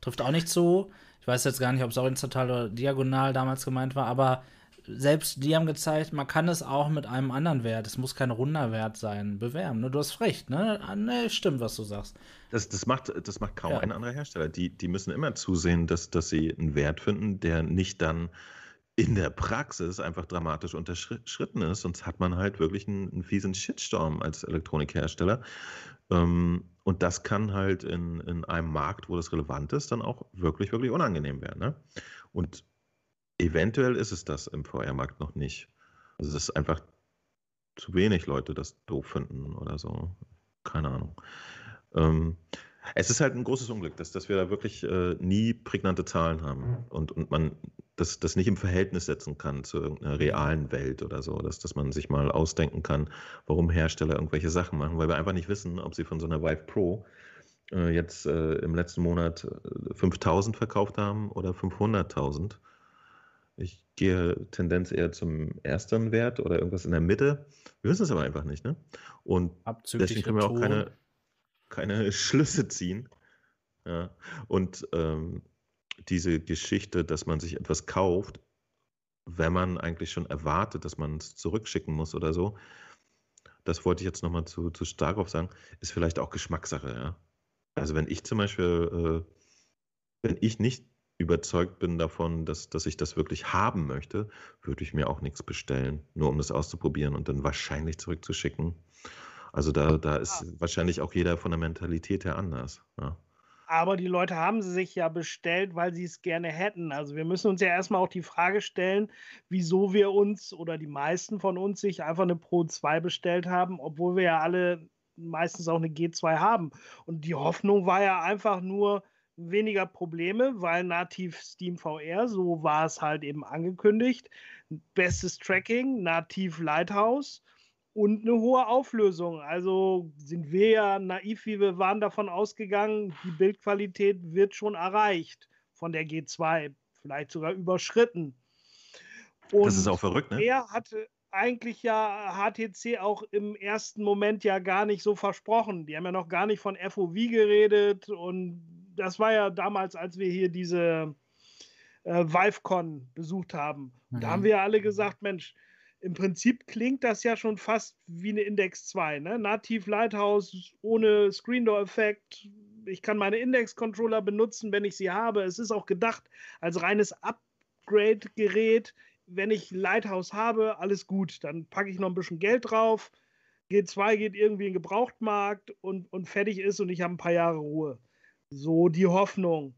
Trifft auch nicht zu. Ich weiß jetzt gar nicht, ob es horizontal oder diagonal damals gemeint war, aber selbst die haben gezeigt, man kann es auch mit einem anderen Wert, es muss kein runder Wert sein, bewerben. Ne? Du hast recht, ne? Ah, ne? Stimmt, was du sagst. Das, das, macht, das macht kaum ja. ein anderer Hersteller. Die, die müssen immer zusehen, dass, dass sie einen Wert finden, der nicht dann in der Praxis einfach dramatisch unterschritten ist. Sonst hat man halt wirklich einen, einen fiesen Shitstorm als Elektronikhersteller. Ähm, und das kann halt in, in einem Markt, wo das relevant ist, dann auch wirklich, wirklich unangenehm werden. Ne? Und eventuell ist es das im VR-Markt noch nicht. Also, dass einfach zu wenig Leute das doof finden oder so. Keine Ahnung. Ähm, es ist halt ein großes Unglück, dass, dass wir da wirklich äh, nie prägnante Zahlen haben und, und man das, das nicht im Verhältnis setzen kann zu irgendeiner realen Welt oder so, dass, dass man sich mal ausdenken kann, warum Hersteller irgendwelche Sachen machen, weil wir einfach nicht wissen, ob sie von so einer Vive Pro äh, jetzt äh, im letzten Monat 5000 äh, verkauft haben oder 500.000. Ich gehe Tendenz eher zum ersten Wert oder irgendwas in der Mitte. Wir wissen es aber einfach nicht, ne? Und Abzüglich deswegen können wir auch keine, keine Schlüsse ziehen. Ja. Und ähm, diese Geschichte, dass man sich etwas kauft, wenn man eigentlich schon erwartet, dass man es zurückschicken muss oder so, das wollte ich jetzt nochmal zu, zu Starkov sagen, ist vielleicht auch Geschmackssache, ja. Also wenn ich zum Beispiel, äh, wenn ich nicht überzeugt bin davon, dass, dass ich das wirklich haben möchte, würde ich mir auch nichts bestellen, nur um das auszuprobieren und dann wahrscheinlich zurückzuschicken. Also da, da ist wahrscheinlich auch jeder von der Mentalität her anders. Ja. Aber die Leute haben sie sich ja bestellt, weil sie es gerne hätten. Also wir müssen uns ja erstmal auch die Frage stellen, wieso wir uns oder die meisten von uns sich einfach eine Pro 2 bestellt haben, obwohl wir ja alle meistens auch eine G2 haben. Und die Hoffnung war ja einfach nur weniger Probleme, weil nativ Steam VR, so war es halt eben angekündigt, bestes Tracking, nativ Lighthouse und eine hohe Auflösung. Also sind wir ja naiv, wie wir waren, davon ausgegangen, die Bildqualität wird schon erreicht von der G2, vielleicht sogar überschritten. Und das ist auch verrückt, ne? Er hatte eigentlich ja HTC auch im ersten Moment ja gar nicht so versprochen. Die haben ja noch gar nicht von FOV geredet und das war ja damals, als wir hier diese äh, ViveCon besucht haben. Mhm. Da haben wir ja alle gesagt, Mensch, im Prinzip klingt das ja schon fast wie eine Index 2. Ne? Nativ Lighthouse ohne Screen Door Effekt. Ich kann meine Index-Controller benutzen, wenn ich sie habe. Es ist auch gedacht als reines Upgrade-Gerät. Wenn ich Lighthouse habe, alles gut. Dann packe ich noch ein bisschen Geld drauf. G2 geht irgendwie in den Gebrauchtmarkt und, und fertig ist und ich habe ein paar Jahre Ruhe. So die Hoffnung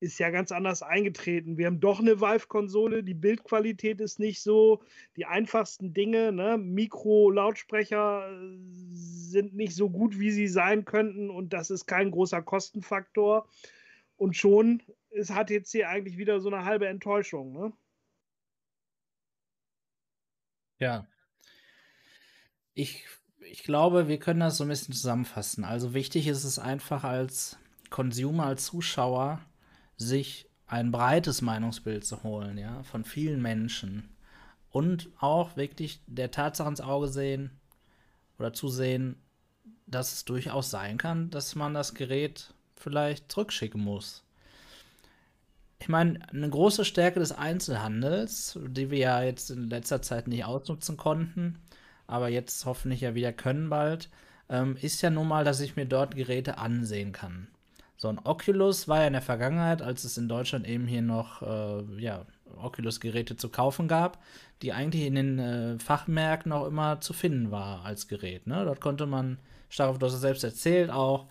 ist ja ganz anders eingetreten. Wir haben doch eine Vive-Konsole, die Bildqualität ist nicht so, die einfachsten Dinge, ne? Mikro-Lautsprecher äh, sind nicht so gut, wie sie sein könnten und das ist kein großer Kostenfaktor. Und schon ist HTC eigentlich wieder so eine halbe Enttäuschung. Ne? Ja. Ich, ich glaube, wir können das so ein bisschen zusammenfassen. Also wichtig ist es einfach als Consumer, als Zuschauer, sich ein breites Meinungsbild zu holen, ja, von vielen Menschen. Und auch wirklich der Tatsache ins Auge sehen oder zu sehen, dass es durchaus sein kann, dass man das Gerät vielleicht zurückschicken muss. Ich meine, eine große Stärke des Einzelhandels, die wir ja jetzt in letzter Zeit nicht ausnutzen konnten, aber jetzt hoffentlich ja wieder können bald, ähm, ist ja nun mal, dass ich mir dort Geräte ansehen kann. So ein Oculus war ja in der Vergangenheit, als es in Deutschland eben hier noch äh, ja, Oculus-Geräte zu kaufen gab, die eigentlich in den äh, Fachmärkten auch immer zu finden war als Gerät. Ne? Dort konnte man, Starov, du hast es selbst erzählt, auch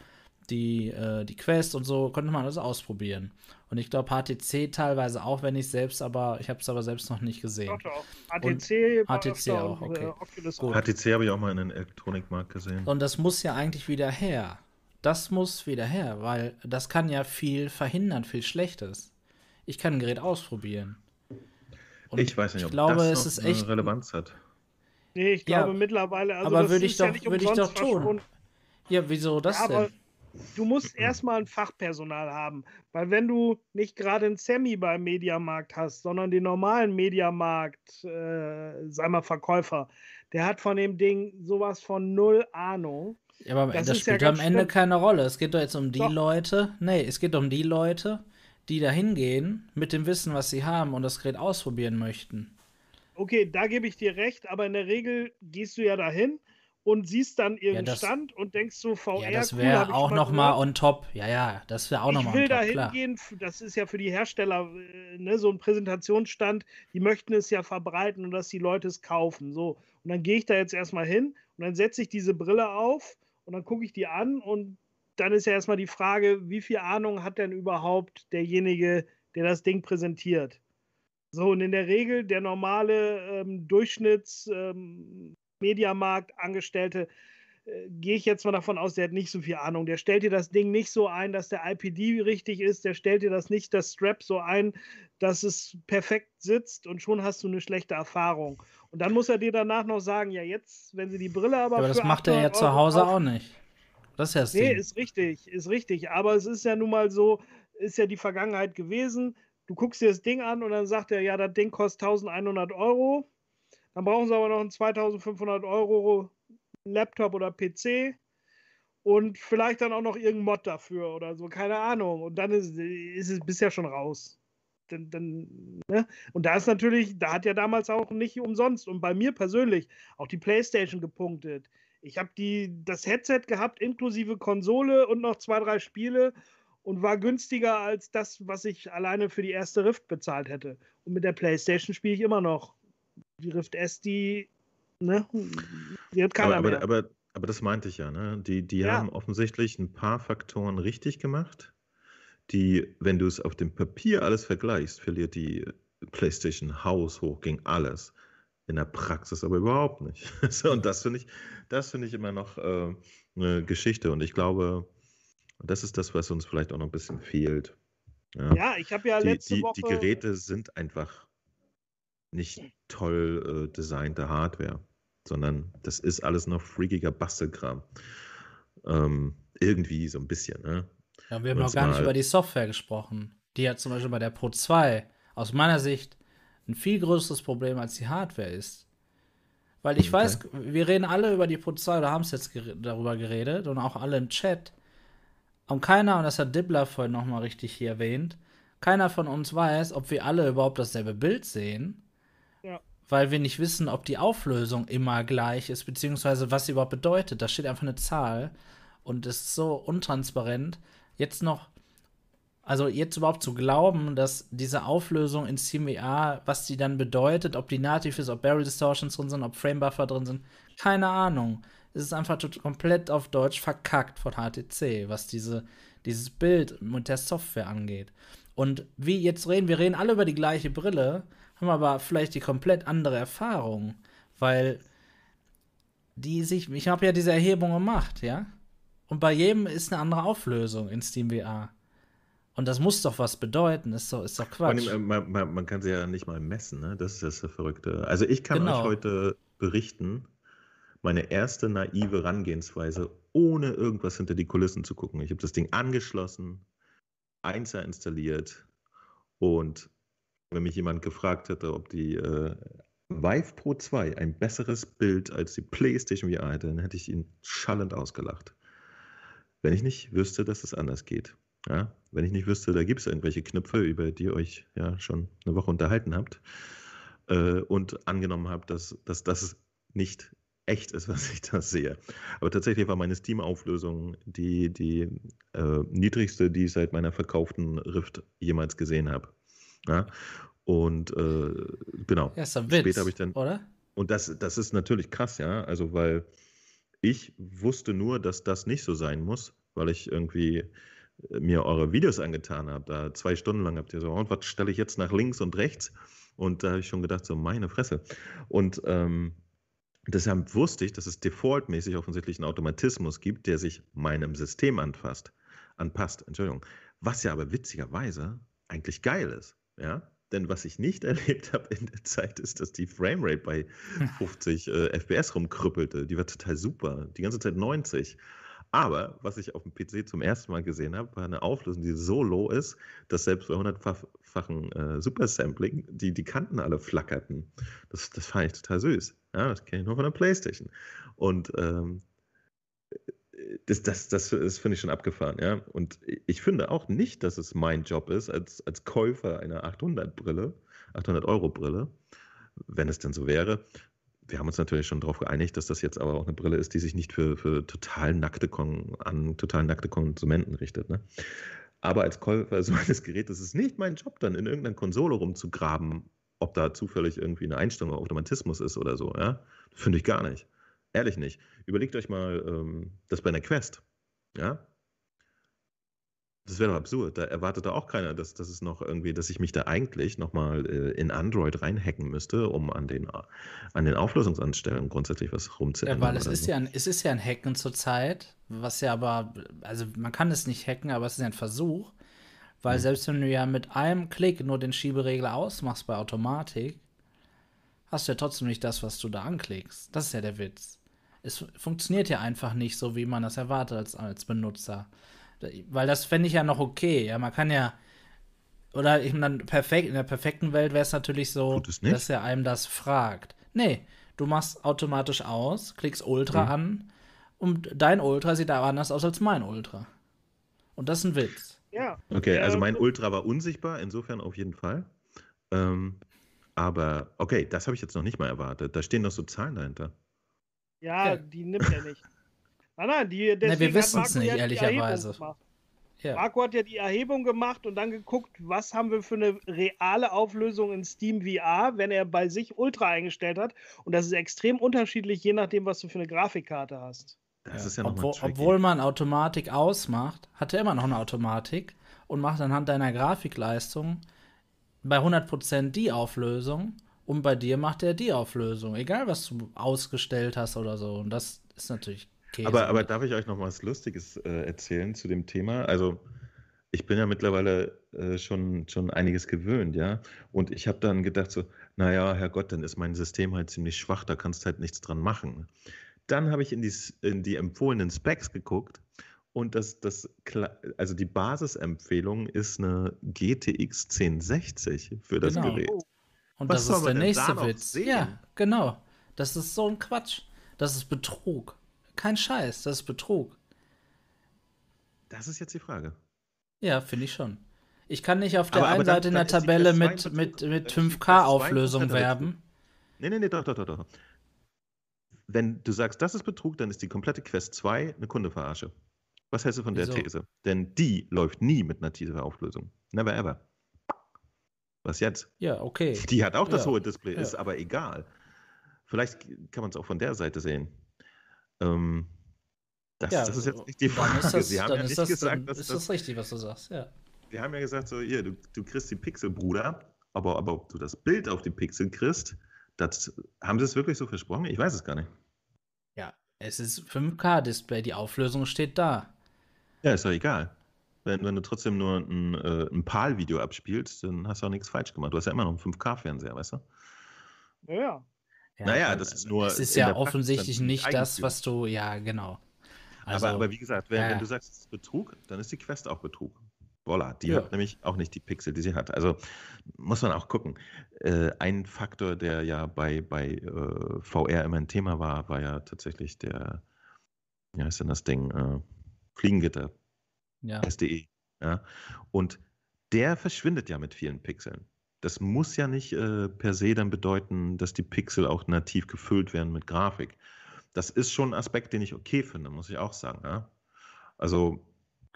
die, äh, die Quest und so, konnte man alles ausprobieren. Und ich glaube HTC teilweise auch, wenn ich selbst, aber ich habe es aber selbst noch nicht gesehen. Doch, doch. HTC, HTC auch, okay. Äh, HTC habe ich auch mal in den Elektronikmarkt gesehen. Und das muss ja eigentlich wieder her. Das muss wieder her, weil das kann ja viel verhindern, viel Schlechtes. Ich kann ein Gerät ausprobieren. Und ich weiß nicht, ob ich glaube, das es ist echt Relevanz hat. Nee, ich glaube ja, mittlerweile. Also aber würde ich doch, ja würde ich doch tun. Ja, wieso das ja, denn? du musst erstmal ein Fachpersonal haben. Weil wenn du nicht gerade einen Semi beim Mediamarkt hast, sondern den normalen Mediamarkt, äh, sag mal, Verkäufer, der hat von dem Ding sowas von null Ahnung. Ja, aber das, das spielt ja am Ende schlimm. keine Rolle. Es geht doch jetzt um die doch. Leute. Nee, es geht um die Leute, die da hingehen mit dem Wissen, was sie haben und das Gerät ausprobieren möchten. Okay, da gebe ich dir recht, aber in der Regel gehst du ja dahin und siehst dann irgendeinen ja, Stand und denkst so, VR, ja, das wäre cool, auch nochmal on top. Ja, ja, das wäre auch nochmal on top. Ich will da hingehen, das ist ja für die Hersteller äh, ne, so ein Präsentationsstand, die möchten es ja verbreiten und dass die Leute es kaufen. So. Und dann gehe ich da jetzt erstmal hin und dann setze ich diese Brille auf und dann gucke ich die an und dann ist ja erstmal die Frage, wie viel Ahnung hat denn überhaupt derjenige, der das Ding präsentiert? So, und in der Regel der normale ähm, Durchschnitts, ähm, äh, gehe ich jetzt mal davon aus, der hat nicht so viel Ahnung. Der stellt dir das Ding nicht so ein, dass der IPD richtig ist. Der stellt dir das nicht, das Strap so ein, dass es perfekt sitzt und schon hast du eine schlechte Erfahrung. Und dann muss er dir danach noch sagen, ja jetzt, wenn sie die Brille aber. Ja, aber das macht er ja zu Hause auch nicht. Das ist ja das Nee, Ding. ist richtig, ist richtig. Aber es ist ja nun mal so, ist ja die Vergangenheit gewesen. Du guckst dir das Ding an und dann sagt er, ja, das Ding kostet 1100 Euro. Dann brauchen sie aber noch einen 2500 Euro Laptop oder PC und vielleicht dann auch noch irgendein Mod dafür oder so, keine Ahnung. Und dann ist, ist es bisher schon raus. Dann, dann, ne? Und da ist natürlich, da hat ja damals auch nicht umsonst und bei mir persönlich auch die PlayStation gepunktet. Ich habe das Headset gehabt, inklusive Konsole und noch zwei, drei Spiele und war günstiger als das, was ich alleine für die erste Rift bezahlt hätte. Und mit der PlayStation spiele ich immer noch die Rift S, die, ne, die hat keiner aber, mehr. Aber, aber, aber das meinte ich ja, ne? Die, die ja. haben offensichtlich ein paar Faktoren richtig gemacht, die, wenn du es auf dem Papier alles vergleichst, verliert die PlayStation Haus hoch gegen alles. In der Praxis aber überhaupt nicht. und das finde ich, das finde ich immer noch äh, eine Geschichte. Und ich glaube, das ist das, was uns vielleicht auch noch ein bisschen fehlt. Ja, ja ich habe ja letzte die, Woche. Die Geräte sind einfach nicht toll äh, designte Hardware, sondern das ist alles noch freakiger Bastelkram. Ähm, irgendwie so ein bisschen, ne? Ja, wir haben noch gar nicht über die Software gesprochen. Die hat zum Beispiel bei der Pro 2 aus meiner Sicht ein viel größeres Problem als die Hardware ist. Weil ich okay. weiß, wir reden alle über die Pro 2 oder haben es jetzt ger darüber geredet und auch alle im Chat. Und keiner, und das hat Dibbler vorhin nochmal richtig hier erwähnt, keiner von uns weiß, ob wir alle überhaupt dasselbe Bild sehen weil wir nicht wissen, ob die Auflösung immer gleich ist, beziehungsweise was sie überhaupt bedeutet. Da steht einfach eine Zahl und es ist so untransparent. Jetzt noch, also jetzt überhaupt zu glauben, dass diese Auflösung in CMA, was die dann bedeutet, ob die nativ ist, ob Barrel Distortions drin sind, ob Frame Buffer drin sind, keine Ahnung. Es ist einfach komplett auf Deutsch verkackt von HTC, was diese, dieses Bild mit der Software angeht. Und wie jetzt reden, wir reden alle über die gleiche Brille, haben aber vielleicht die komplett andere Erfahrung, weil die sich, ich habe ja diese Erhebung gemacht, ja, und bei jedem ist eine andere Auflösung in SteamVR. Und das muss doch was bedeuten, ist doch, ist doch Quatsch. Man, man, man, kann sie ja nicht mal messen, ne? das ist das Verrückte. Also ich kann genau. euch heute berichten, meine erste naive Herangehensweise, ohne irgendwas hinter die Kulissen zu gucken. Ich habe das Ding angeschlossen, Einser installiert Und wenn mich jemand gefragt hätte, ob die äh, Vive Pro 2 ein besseres Bild als die PlayStation VR hätte, dann hätte ich ihn schallend ausgelacht. Wenn ich nicht wüsste, dass es anders geht. Ja? Wenn ich nicht wüsste, da gibt es irgendwelche Knöpfe, über die ihr euch ja schon eine Woche unterhalten habt äh, und angenommen habt, dass, dass das nicht echt ist, was ich da sehe. Aber tatsächlich war meine Steam-Auflösung die, die äh, niedrigste, die ich seit meiner verkauften Rift jemals gesehen habe. Ja? Und äh, genau. Ja, ist ein Witz, Später habe ich dann. Oder? Und das, das ist natürlich krass, ja. Also, weil ich wusste nur, dass das nicht so sein muss, weil ich irgendwie äh, mir eure Videos angetan habe. Da zwei Stunden lang habt ihr so, und was stelle ich jetzt nach links und rechts? Und da habe ich schon gedacht, so meine Fresse. Und ähm, deshalb wusste ich, dass es defaultmäßig offensichtlich einen Automatismus gibt, der sich meinem System anfasst, anpasst. Entschuldigung. Was ja aber witzigerweise eigentlich geil ist. Ja, denn was ich nicht erlebt habe in der Zeit, ist, dass die Framerate bei 50 äh, FPS rumkrüppelte. Die war total super. Die ganze Zeit 90. Aber was ich auf dem PC zum ersten Mal gesehen habe, war eine Auflösung, die so low ist, dass selbst bei 100-fachen äh, Supersampling die, die Kanten alle flackerten. Das, das fand ich total süß. Ja, das kenne ich nur von der Playstation. Und ähm, das, das, das, das finde ich schon abgefahren, ja. Und ich finde auch nicht, dass es mein Job ist, als, als Käufer einer 800-Brille, 800-Euro-Brille, wenn es denn so wäre. Wir haben uns natürlich schon darauf geeinigt, dass das jetzt aber auch eine Brille ist, die sich nicht für, für total nackte Kon an total nackte Konsumenten richtet. Ne? Aber als Käufer so eines Gerätes ist es nicht mein Job, dann in irgendeiner Konsole rumzugraben, ob da zufällig irgendwie eine Einstellung Automatismus ist oder so. Ja? Finde ich gar nicht. Ehrlich nicht. Überlegt euch mal ähm, das bei einer Quest. Ja? Das wäre doch absurd. Da erwartet da auch keiner, dass, dass es noch irgendwie, dass ich mich da eigentlich nochmal äh, in Android reinhacken müsste, um an den, an den Auflösungsanstellungen grundsätzlich was rumzuändern. Ja, weil es ist, so. ja ein, es ist ja ein Hacken zurzeit, was ja aber, also man kann es nicht hacken, aber es ist ja ein Versuch. Weil hm. selbst wenn du ja mit einem Klick nur den Schieberegler ausmachst bei Automatik, hast du ja trotzdem nicht das, was du da anklickst. Das ist ja der Witz es funktioniert ja einfach nicht so, wie man das erwartet als, als Benutzer. Weil das fände ich ja noch okay. Ja, man kann ja. Oder ich meine, perfekt, in der perfekten Welt wäre es natürlich so, dass er einem das fragt. Nee, du machst automatisch aus, klickst Ultra mhm. an und dein Ultra sieht aber anders aus als mein Ultra. Und das ist ein Witz. Ja. Okay, also mein Ultra war unsichtbar, insofern auf jeden Fall. Ähm, aber okay, das habe ich jetzt noch nicht mal erwartet. Da stehen noch so Zahlen dahinter. Ja, ja, die nimmt er nicht. Nein, nein, die, deswegen wir wissen es nicht, ehrlicherweise. Ja. Marco hat ja die Erhebung gemacht und dann geguckt, was haben wir für eine reale Auflösung in Steam VR, wenn er bei sich Ultra eingestellt hat. Und das ist extrem unterschiedlich, je nachdem, was du für eine Grafikkarte hast. Das ja. ist ja Obwohl, obwohl man Automatik ausmacht, hat er immer noch eine Automatik und macht anhand deiner Grafikleistung bei 100% die Auflösung und bei dir macht er die Auflösung, egal was du ausgestellt hast oder so. Und das ist natürlich Käse. Aber, aber darf ich euch noch was Lustiges äh, erzählen zu dem Thema? Also, ich bin ja mittlerweile äh, schon, schon einiges gewöhnt, ja. Und ich habe dann gedacht, so, naja, Herrgott, dann ist mein System halt ziemlich schwach, da kannst du halt nichts dran machen. Dann habe ich in die, in die empfohlenen Specs geguckt und das, das, also die Basisempfehlung ist eine GTX 1060 für das genau. Gerät. Und Was das ist der nächste Witz. Ja, genau. Das ist so ein Quatsch. Das ist Betrug. Kein Scheiß, das ist Betrug. Das ist jetzt die Frage. Ja, finde ich schon. Ich kann nicht auf der aber, einen aber Seite in der Tabelle mit, mit, mit 5K-Auflösung werben. Nee, nee, nee, doch, doch, doch, doch. Wenn du sagst, das ist Betrug, dann ist die komplette Quest 2 eine Kundeverarsche. Was hältst du von Wieso? der These? Denn die läuft nie mit einer Teaser-Auflösung. Never ever. Was jetzt? Ja, okay. Die hat auch das ja. hohe Display, ist aber egal. Vielleicht kann man es auch von der Seite sehen. Ähm, das, ja, das, ist jetzt nicht die Frage. Das, Sie haben ja nicht das, gesagt, dass ist das, das richtig, was du sagst. Ja. Wir haben ja gesagt, so, hier, du, du kriegst die Pixel, Bruder, aber, aber ob du das Bild auf die Pixel kriegst, das, haben sie es wirklich so versprochen? Ich weiß es gar nicht. Ja, es ist 5K-Display, die Auflösung steht da. Ja, ist doch egal wenn, wenn du trotzdem nur ein, äh, ein PAL-Video abspielst, dann hast du auch nichts falsch gemacht. Du hast ja immer noch einen 5K-Fernseher, weißt du? Ja. ja. Naja, das ist nur. Es ist ja offensichtlich nicht das, was du. Ja, genau. Also, aber, aber wie gesagt, wenn, ja. wenn du sagst, es ist Betrug, dann ist die Quest auch Betrug. Voila, die ja. hat nämlich auch nicht die Pixel, die sie hat. Also muss man auch gucken. Äh, ein Faktor, der ja bei, bei äh, VR immer ein Thema war, war ja tatsächlich der, wie heißt denn das Ding? Äh, Fliegengitter. Ja. SDE. Ja. Und der verschwindet ja mit vielen Pixeln. Das muss ja nicht äh, per se dann bedeuten, dass die Pixel auch nativ gefüllt werden mit Grafik. Das ist schon ein Aspekt, den ich okay finde, muss ich auch sagen. Ja? Also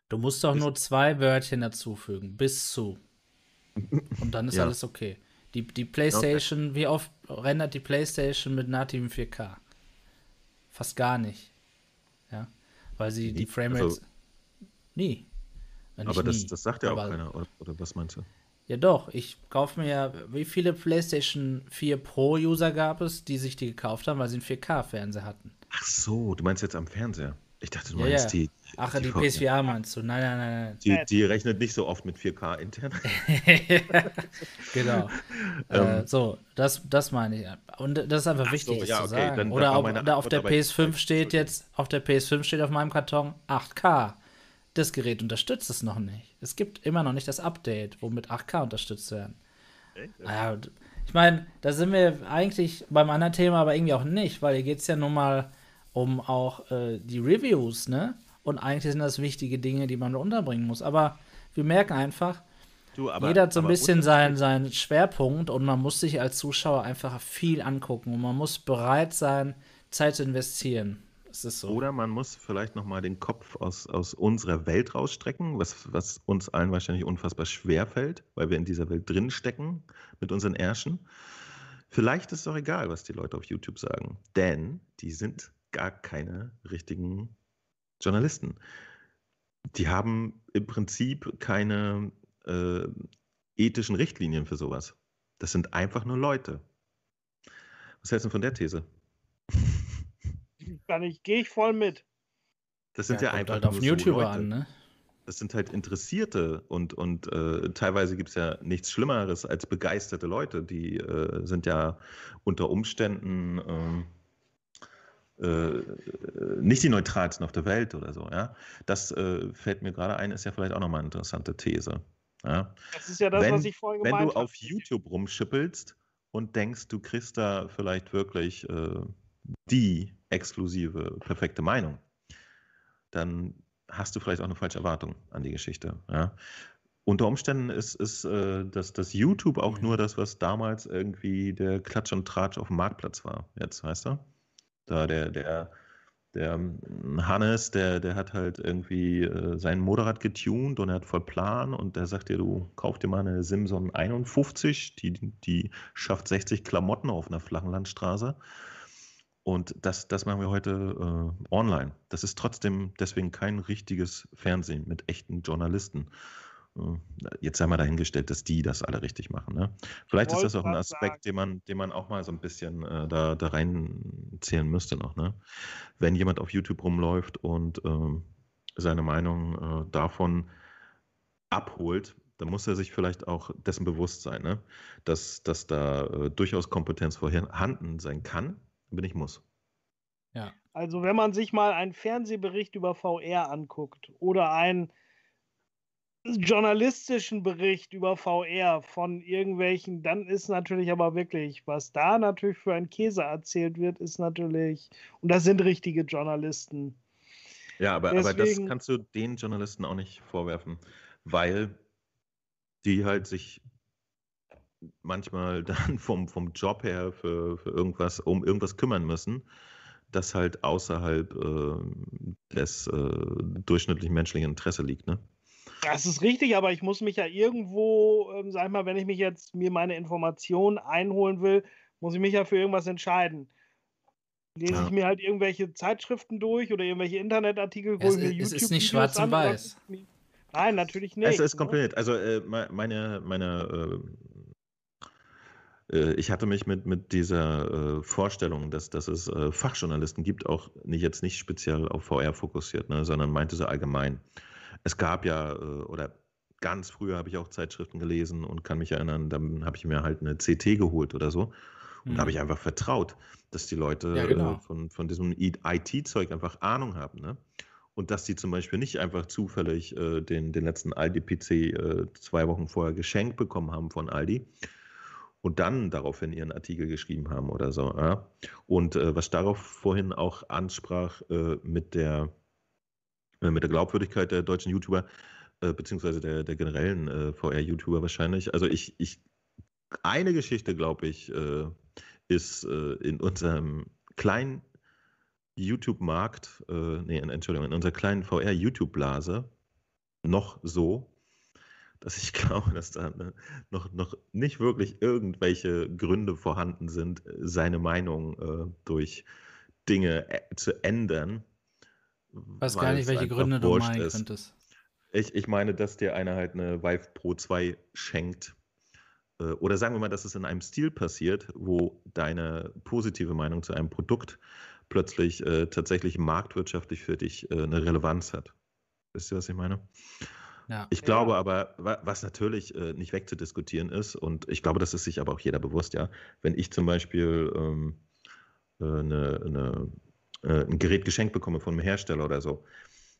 Du musst doch nur zwei Wörtchen dazufügen, bis zu. Und dann ist ja. alles okay. Die, die PlayStation, okay. wie oft rendert die PlayStation mit nativem 4K? Fast gar nicht. Ja. Weil sie die Framerates. Also, nie. Aber das, nie. das sagt ja auch aber, keiner, oder, oder, was meinst du? Ja, doch. Ich kaufe mir ja. Wie viele PlayStation 4 Pro-User gab es, die sich die gekauft haben, weil sie einen 4K-Fernseher hatten? Ach so, du meinst jetzt am Fernseher? Ich dachte, du meinst ja, ja. die. Ach, die, die PSVR meinst du? Nein, nein, nein. nein. Die, die, rechnet nicht so oft mit 4K intern. genau. Ähm, äh, so, das, das meine ich. Und das ist einfach wichtig, so, ja, zu okay, sagen. Dann, oder, auf, oder auf der PS5 steht jetzt, auf der PS5 steht auf meinem Karton 8K. Das Gerät unterstützt es noch nicht. Es gibt immer noch nicht das Update, womit 8K unterstützt werden. Naja, ich meine, da sind wir eigentlich beim anderen Thema, aber irgendwie auch nicht, weil hier geht es ja nun mal um auch äh, die Reviews, ne? Und eigentlich sind das wichtige Dinge, die man unterbringen muss. Aber wir merken einfach, du, aber, jeder hat so ein bisschen seinen, seinen Schwerpunkt und man muss sich als Zuschauer einfach viel angucken und man muss bereit sein, Zeit zu investieren. Das ist so. Oder man muss vielleicht nochmal den Kopf aus, aus unserer Welt rausstrecken, was, was uns allen wahrscheinlich unfassbar schwer fällt, weil wir in dieser Welt drinstecken mit unseren Ärschen. Vielleicht ist es doch egal, was die Leute auf YouTube sagen, denn die sind gar keine richtigen Journalisten. Die haben im Prinzip keine äh, ethischen Richtlinien für sowas. Das sind einfach nur Leute. Was hältst du von der These? Kann ich, gehe ich voll mit. Das sind ja, ja einfach halt auf YouTuber so an, ne? Das sind halt Interessierte und, und äh, teilweise gibt es ja nichts Schlimmeres als begeisterte Leute. Die äh, sind ja unter Umständen ähm, äh, nicht die neutralsten auf der Welt oder so. Ja? Das äh, fällt mir gerade ein, ist ja vielleicht auch nochmal eine interessante These. Ja? Das ist ja das, wenn, was ich vorhin gemeint habe. Wenn du auf YouTube rumschippelst und denkst, du kriegst da vielleicht wirklich äh, die exklusive, perfekte Meinung, dann hast du vielleicht auch eine falsche Erwartung an die Geschichte. Ja? Unter Umständen ist, ist äh, das, das YouTube auch mhm. nur das, was damals irgendwie der Klatsch und Tratsch auf dem Marktplatz war. Jetzt, weißt du? Da der, der, der ähm, Hannes, der, der hat halt irgendwie äh, sein Motorrad getuned und er hat voll Plan und der sagt dir, du kauf dir mal eine Simson 51, die, die schafft 60 Klamotten auf einer flachen Landstraße. Und das, das machen wir heute äh, online. Das ist trotzdem deswegen kein richtiges Fernsehen mit echten Journalisten. Äh, jetzt sei mal dahingestellt, dass die das alle richtig machen. Ne? Vielleicht ist das auch ein Aspekt, den man, den man auch mal so ein bisschen äh, da, da reinzählen müsste noch. Ne? Wenn jemand auf YouTube rumläuft und äh, seine Meinung äh, davon abholt, dann muss er sich vielleicht auch dessen bewusst sein, ne? dass, dass da äh, durchaus Kompetenz vorhanden sein kann, aber nicht muss. Ja. Also wenn man sich mal einen Fernsehbericht über VR anguckt oder ein journalistischen Bericht über VR von irgendwelchen, dann ist natürlich aber wirklich, was da natürlich für ein Käse erzählt wird, ist natürlich, und das sind richtige Journalisten. Ja, aber, Deswegen, aber das kannst du den Journalisten auch nicht vorwerfen, weil die halt sich manchmal dann vom, vom Job her für, für irgendwas, um irgendwas kümmern müssen, das halt außerhalb äh, des äh, durchschnittlichen menschlichen Interesse liegt, ne? Das ist richtig, aber ich muss mich ja irgendwo, ähm, sag ich mal, wenn ich mich jetzt mir meine Informationen einholen will, muss ich mich ja für irgendwas entscheiden. Lese ja. ich mir halt irgendwelche Zeitschriften durch oder irgendwelche Internetartikel, wo es, ich mir YouTube. Es ist nicht schwarz und weiß. Nein, natürlich nicht. Es ist ne? komplett. Also äh, meine, meine äh, äh, ich hatte mich mit, mit dieser äh, Vorstellung, dass, dass es äh, Fachjournalisten gibt, auch nicht, jetzt nicht speziell auf VR fokussiert, ne, sondern meinte so allgemein. Es gab ja, äh, oder ganz früher habe ich auch Zeitschriften gelesen und kann mich erinnern, dann habe ich mir halt eine CT geholt oder so. Und mhm. da habe ich einfach vertraut, dass die Leute ja, genau. äh, von, von diesem IT-Zeug einfach Ahnung haben. Ne? und dass sie zum Beispiel nicht einfach zufällig äh, den, den letzten Aldi-PC äh, zwei Wochen vorher geschenkt bekommen haben von Aldi und dann daraufhin ihren Artikel geschrieben haben oder so. Ja? Und äh, was darauf vorhin auch ansprach äh, mit, der, äh, mit der Glaubwürdigkeit der deutschen YouTuber, äh, beziehungsweise der, der generellen äh, VR-YouTuber wahrscheinlich. Also ich, ich eine Geschichte, glaube ich, äh, ist in unserem kleinen YouTube-Markt, nee, Entschuldigung, in unserer kleinen VR-YouTube-Blase noch so, dass ich glaube, dass da ne, noch, noch nicht wirklich irgendwelche Gründe vorhanden sind, seine Meinung äh, durch Dinge äh, zu ändern. Ich weiß gar nicht, welche Gründe du meinen ist. könntest. Ich, ich meine, dass dir einer halt eine Vive Pro 2 schenkt. Äh, oder sagen wir mal, dass es in einem Stil passiert, wo deine positive Meinung zu einem Produkt plötzlich äh, tatsächlich marktwirtschaftlich für dich äh, eine Relevanz hat. Wisst ihr, was ich meine? Ja. Ich glaube ja. aber, was natürlich äh, nicht wegzudiskutieren ist, und ich glaube, das ist sich aber auch jeder bewusst, ja, wenn ich zum Beispiel ähm, äh, eine, eine, äh, ein Gerät geschenkt bekomme von einem Hersteller oder so,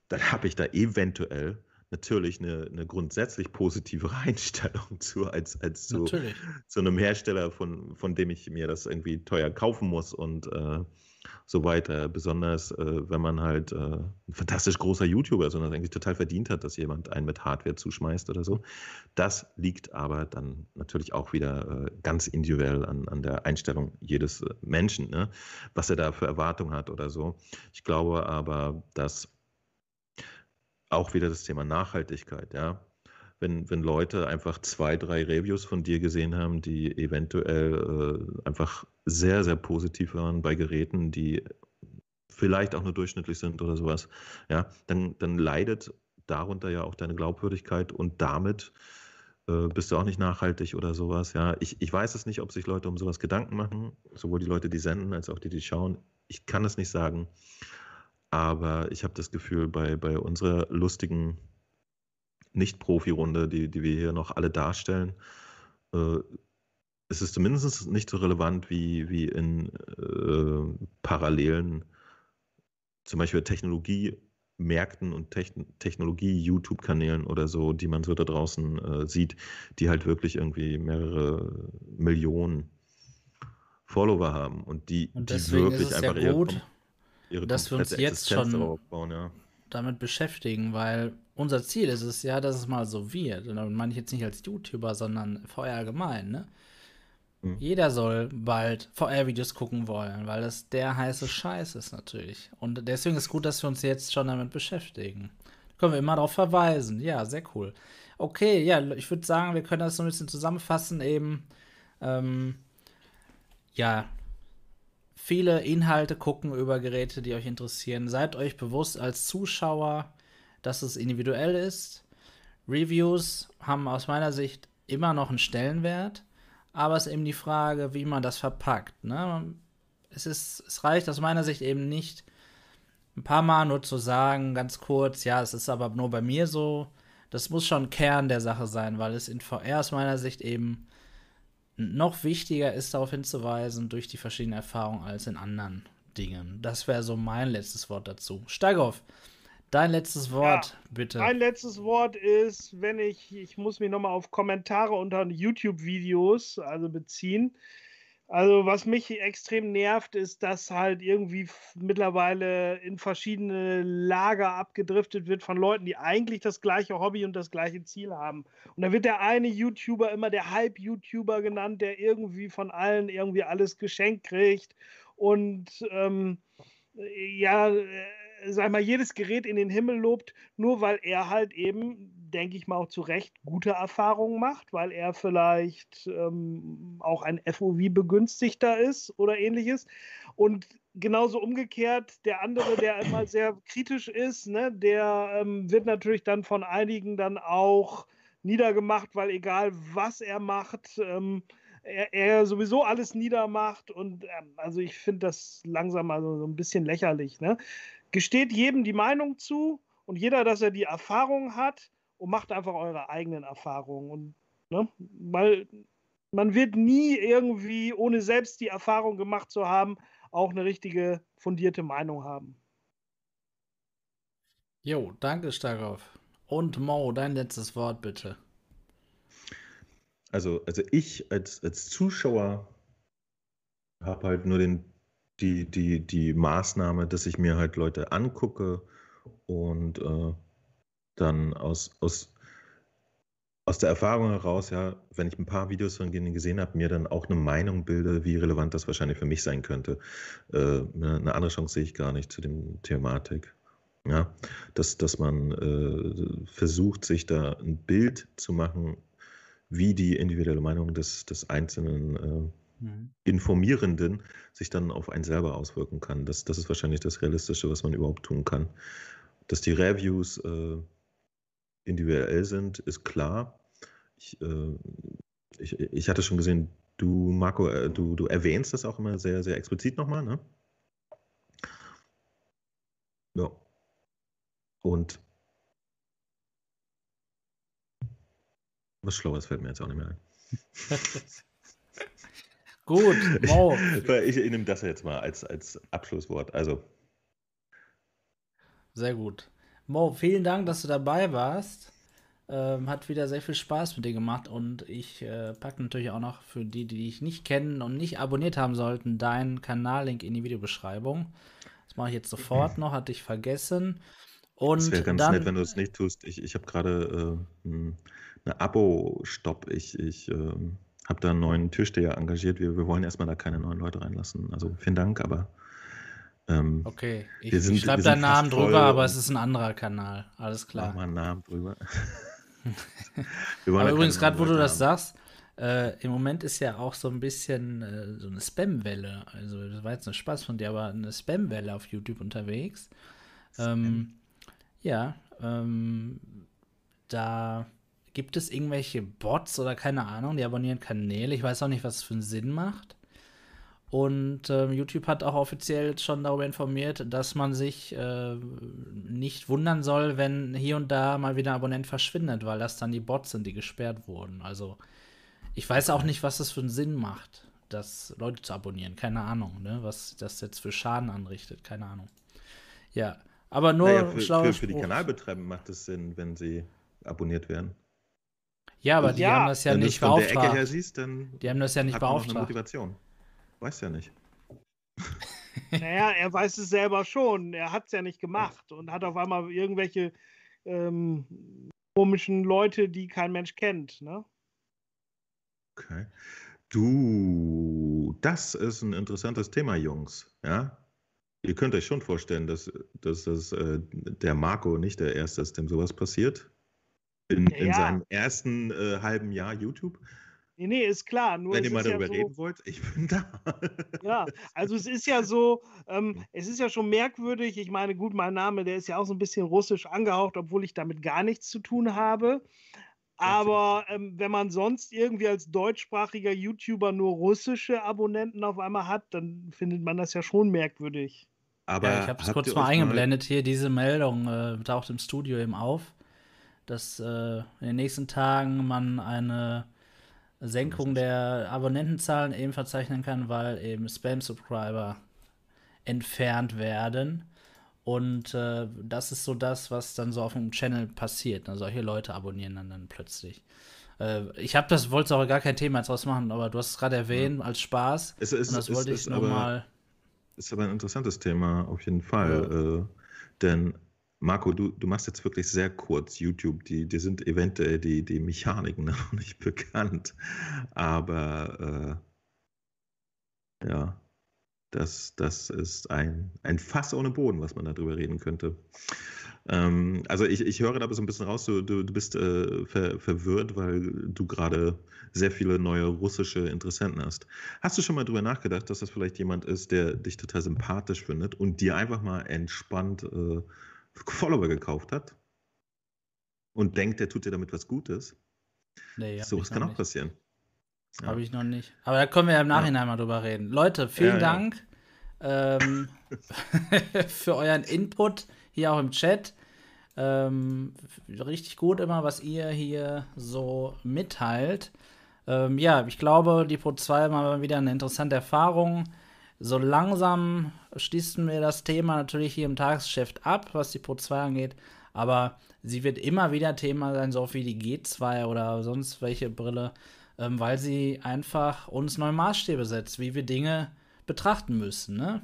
dann habe ich da eventuell natürlich eine, eine grundsätzlich positivere Einstellung zu, als, als zu, zu einem Hersteller, von, von dem ich mir das irgendwie teuer kaufen muss und äh, so weiter. Besonders äh, wenn man halt äh, ein fantastisch großer YouTuber ist und das eigentlich total verdient hat, dass jemand einen mit Hardware zuschmeißt oder so. Das liegt aber dann natürlich auch wieder äh, ganz individuell an, an der Einstellung jedes äh, Menschen, ne? was er da für Erwartungen hat oder so. Ich glaube aber, dass auch wieder das Thema Nachhaltigkeit, ja wenn, wenn Leute einfach zwei, drei Reviews von dir gesehen haben, die eventuell äh, einfach sehr, sehr positiv waren bei Geräten, die vielleicht auch nur durchschnittlich sind oder sowas, ja, dann, dann leidet darunter ja auch deine Glaubwürdigkeit und damit äh, bist du auch nicht nachhaltig oder sowas. Ja, ich, ich weiß es nicht, ob sich Leute um sowas Gedanken machen, sowohl die Leute, die senden, als auch die, die schauen. Ich kann es nicht sagen, aber ich habe das Gefühl, bei, bei unserer lustigen nicht-Profi-Runde, die, die wir hier noch alle darstellen, äh, es ist zumindest nicht so relevant wie, wie in äh, parallelen, zum Beispiel Technologiemärkten und Techn Technologie-YouTube-Kanälen oder so, die man so da draußen äh, sieht, die halt wirklich irgendwie mehrere Millionen Follower haben und die, und die wirklich einfach ja ihre, ihre dass wir uns jetzt Existenz schon ja. damit beschäftigen, weil unser Ziel ist es ja, dass es mal so wird. Und dann meine ich jetzt nicht als YouTuber, sondern VR allgemein, ne? Mhm. Jeder soll bald VR-Videos gucken wollen, weil das der heiße Scheiß ist natürlich. Und deswegen ist es gut, dass wir uns jetzt schon damit beschäftigen. Da können wir immer darauf verweisen. Ja, sehr cool. Okay, ja, ich würde sagen, wir können das so ein bisschen zusammenfassen eben. Ähm, ja, viele Inhalte gucken über Geräte, die euch interessieren. Seid euch bewusst als Zuschauer, dass es individuell ist. Reviews haben aus meiner Sicht immer noch einen Stellenwert, aber es ist eben die Frage, wie man das verpackt. Ne? Es, ist, es reicht aus meiner Sicht eben nicht, ein paar Mal nur zu sagen, ganz kurz, ja, es ist aber nur bei mir so. Das muss schon Kern der Sache sein, weil es in VR aus meiner Sicht eben noch wichtiger ist, darauf hinzuweisen, durch die verschiedenen Erfahrungen als in anderen Dingen. Das wäre so mein letztes Wort dazu. Steig auf! Dein letztes Wort, ja, bitte. Mein letztes Wort ist, wenn ich, ich muss mich nochmal auf Kommentare unter YouTube-Videos also beziehen. Also was mich extrem nervt, ist, dass halt irgendwie mittlerweile in verschiedene Lager abgedriftet wird von Leuten, die eigentlich das gleiche Hobby und das gleiche Ziel haben. Und da wird der eine YouTuber immer der Hype-YouTuber genannt, der irgendwie von allen irgendwie alles geschenkt kriegt. Und ähm, ja, sag mal, jedes Gerät in den Himmel lobt, nur weil er halt eben, denke ich mal auch zu Recht, gute Erfahrungen macht, weil er vielleicht ähm, auch ein FOV-Begünstigter ist oder ähnliches. Und genauso umgekehrt, der andere, der immer sehr kritisch ist, ne, der ähm, wird natürlich dann von einigen dann auch niedergemacht, weil egal was er macht, ähm, er, er, sowieso alles niedermacht und ähm, also ich finde das langsam also so ein bisschen lächerlich. Ne? Gesteht jedem die Meinung zu und jeder, dass er die Erfahrung hat und macht einfach eure eigenen Erfahrungen. Und, ne, weil man wird nie irgendwie, ohne selbst die Erfahrung gemacht zu haben, auch eine richtige fundierte Meinung haben. Jo, danke, Starkov. Und Mo, dein letztes Wort bitte. Also, also ich als, als Zuschauer habe halt nur den, die, die, die Maßnahme, dass ich mir halt Leute angucke und äh, dann aus, aus, aus der Erfahrung heraus, ja, wenn ich ein paar Videos von denen gesehen habe, mir dann auch eine Meinung bilde, wie relevant das wahrscheinlich für mich sein könnte. Äh, eine andere Chance sehe ich gar nicht zu dem Thematik. Ja, dass, dass man äh, versucht, sich da ein Bild zu machen, wie die individuelle Meinung des, des einzelnen äh, mhm. Informierenden sich dann auf einen selber auswirken kann. Das, das ist wahrscheinlich das Realistische, was man überhaupt tun kann. Dass die Reviews äh, individuell sind, ist klar. Ich, äh, ich, ich hatte schon gesehen, du, Marco, äh, du, du erwähnst das auch immer sehr, sehr explizit nochmal, ne? Ja. Und was Schlaues fällt mir jetzt auch nicht mehr ein. Gut, wow. Ich, ich nehme das jetzt mal als, als Abschlusswort. Also. Sehr gut. Mo, vielen Dank, dass du dabei warst. Ähm, hat wieder sehr viel Spaß mit dir gemacht und ich äh, packe natürlich auch noch für die, die dich nicht kennen und nicht abonniert haben sollten, deinen Kanallink in die Videobeschreibung. Das mache ich jetzt sofort noch, hatte ich vergessen. Und das wäre ganz dann, nett, wenn du es nicht tust. Ich, ich habe gerade äh, eine Abo-Stopp. Ich, ich äh, habe da einen neuen Türsteher engagiert. Wir, wir wollen erstmal da keine neuen Leute reinlassen. Also vielen Dank, aber. Ähm, okay, ich, ich schreibe deinen Namen drüber, aber es ist ein anderer Kanal. Alles klar. Mach mal einen Namen drüber. aber übrigens, gerade wo du das haben. sagst, äh, im Moment ist ja auch so ein bisschen äh, so eine Spam-Welle. Also, das war jetzt ein Spaß von dir, aber eine Spam-Welle auf YouTube unterwegs. Ähm, ja, ähm, da gibt es irgendwelche Bots oder keine Ahnung, die abonnieren Kanäle. Ich weiß auch nicht, was es für einen Sinn macht. Und äh, YouTube hat auch offiziell schon darüber informiert, dass man sich äh, nicht wundern soll, wenn hier und da mal wieder ein Abonnent verschwindet, weil das dann die Bots sind, die gesperrt wurden. Also ich weiß auch nicht, was das für einen Sinn macht, das Leute zu abonnieren. Keine Ahnung, ne? was das jetzt für Schaden anrichtet. Keine Ahnung. Ja, aber nur naja, für, für, für, die Kanalbetreiber macht es Sinn, wenn sie abonniert werden. Ja, aber die ja, haben das ja wenn nicht beauftragt. Wenn du von der Ecke her siehst, dann die haben das ja nicht hat beauftragt. Eine Motivation. Weiß ja nicht. naja, er weiß es selber schon. Er hat es ja nicht gemacht und hat auf einmal irgendwelche ähm, komischen Leute, die kein Mensch kennt. Ne? Okay. Du, das ist ein interessantes Thema, Jungs. Ja, Ihr könnt euch schon vorstellen, dass, dass das, äh, der Marco nicht der Erste ist, dem sowas passiert. In, ja. in seinem ersten äh, halben Jahr YouTube. Nee, nee, ist klar. Nur Wenn ihr mal darüber ja so, reden wollt, ich bin da. ja, also es ist ja so, ähm, es ist ja schon merkwürdig. Ich meine, gut, mein Name, der ist ja auch so ein bisschen russisch angehaucht, obwohl ich damit gar nichts zu tun habe. Aber ähm, wenn man sonst irgendwie als deutschsprachiger YouTuber nur russische Abonnenten auf einmal hat, dann findet man das ja schon merkwürdig. Aber ja, ich habe es kurz mal eingeblendet hier. Diese Meldung äh, taucht im Studio eben auf, dass äh, in den nächsten Tagen man eine Senkung der Abonnentenzahlen eben verzeichnen kann, weil eben Spam-Subscriber entfernt werden. Und äh, das ist so das, was dann so auf dem Channel passiert. Ne? Solche Leute abonnieren dann, dann plötzlich. Äh, ich habe das, wollte aber gar kein Thema draus machen, aber du hast es gerade erwähnt, ja. als Spaß. Es, es, und das wollte ich nochmal. Ist aber ein interessantes Thema, auf jeden Fall. Ja. Äh, denn Marco, du, du machst jetzt wirklich sehr kurz YouTube. Die, die sind eventuell die, die Mechaniken noch nicht bekannt. Aber äh, ja, das, das ist ein, ein Fass ohne Boden, was man darüber reden könnte. Ähm, also ich, ich höre da so ein bisschen raus, du, du, du bist äh, ver, verwirrt, weil du gerade sehr viele neue russische Interessenten hast. Hast du schon mal darüber nachgedacht, dass das vielleicht jemand ist, der dich total sympathisch findet und dir einfach mal entspannt äh, Follower gekauft hat und denkt, der tut dir damit was Gutes? Nee, so was kann auch nicht. passieren. Ja. Habe ich noch nicht. Aber da können wir ja im Nachhinein ja. mal drüber reden. Leute, vielen ja, Dank ähm, für euren Input hier auch im Chat. Ähm, richtig gut immer, was ihr hier so mitteilt. Ähm, ja, ich glaube, die Pro 2 war wieder eine interessante Erfahrung. So langsam schließen wir das Thema natürlich hier im Tagesgeschäft ab, was die Pro 2 angeht. Aber sie wird immer wieder Thema sein, so wie die G2 oder sonst welche Brille, ähm, weil sie einfach uns neue Maßstäbe setzt, wie wir Dinge betrachten müssen. Ne?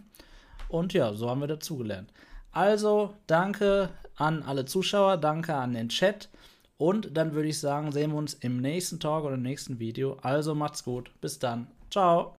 Und ja, so haben wir dazugelernt. Also, danke an alle Zuschauer, danke an den Chat. Und dann würde ich sagen, sehen wir uns im nächsten Talk oder im nächsten Video. Also macht's gut. Bis dann. Ciao.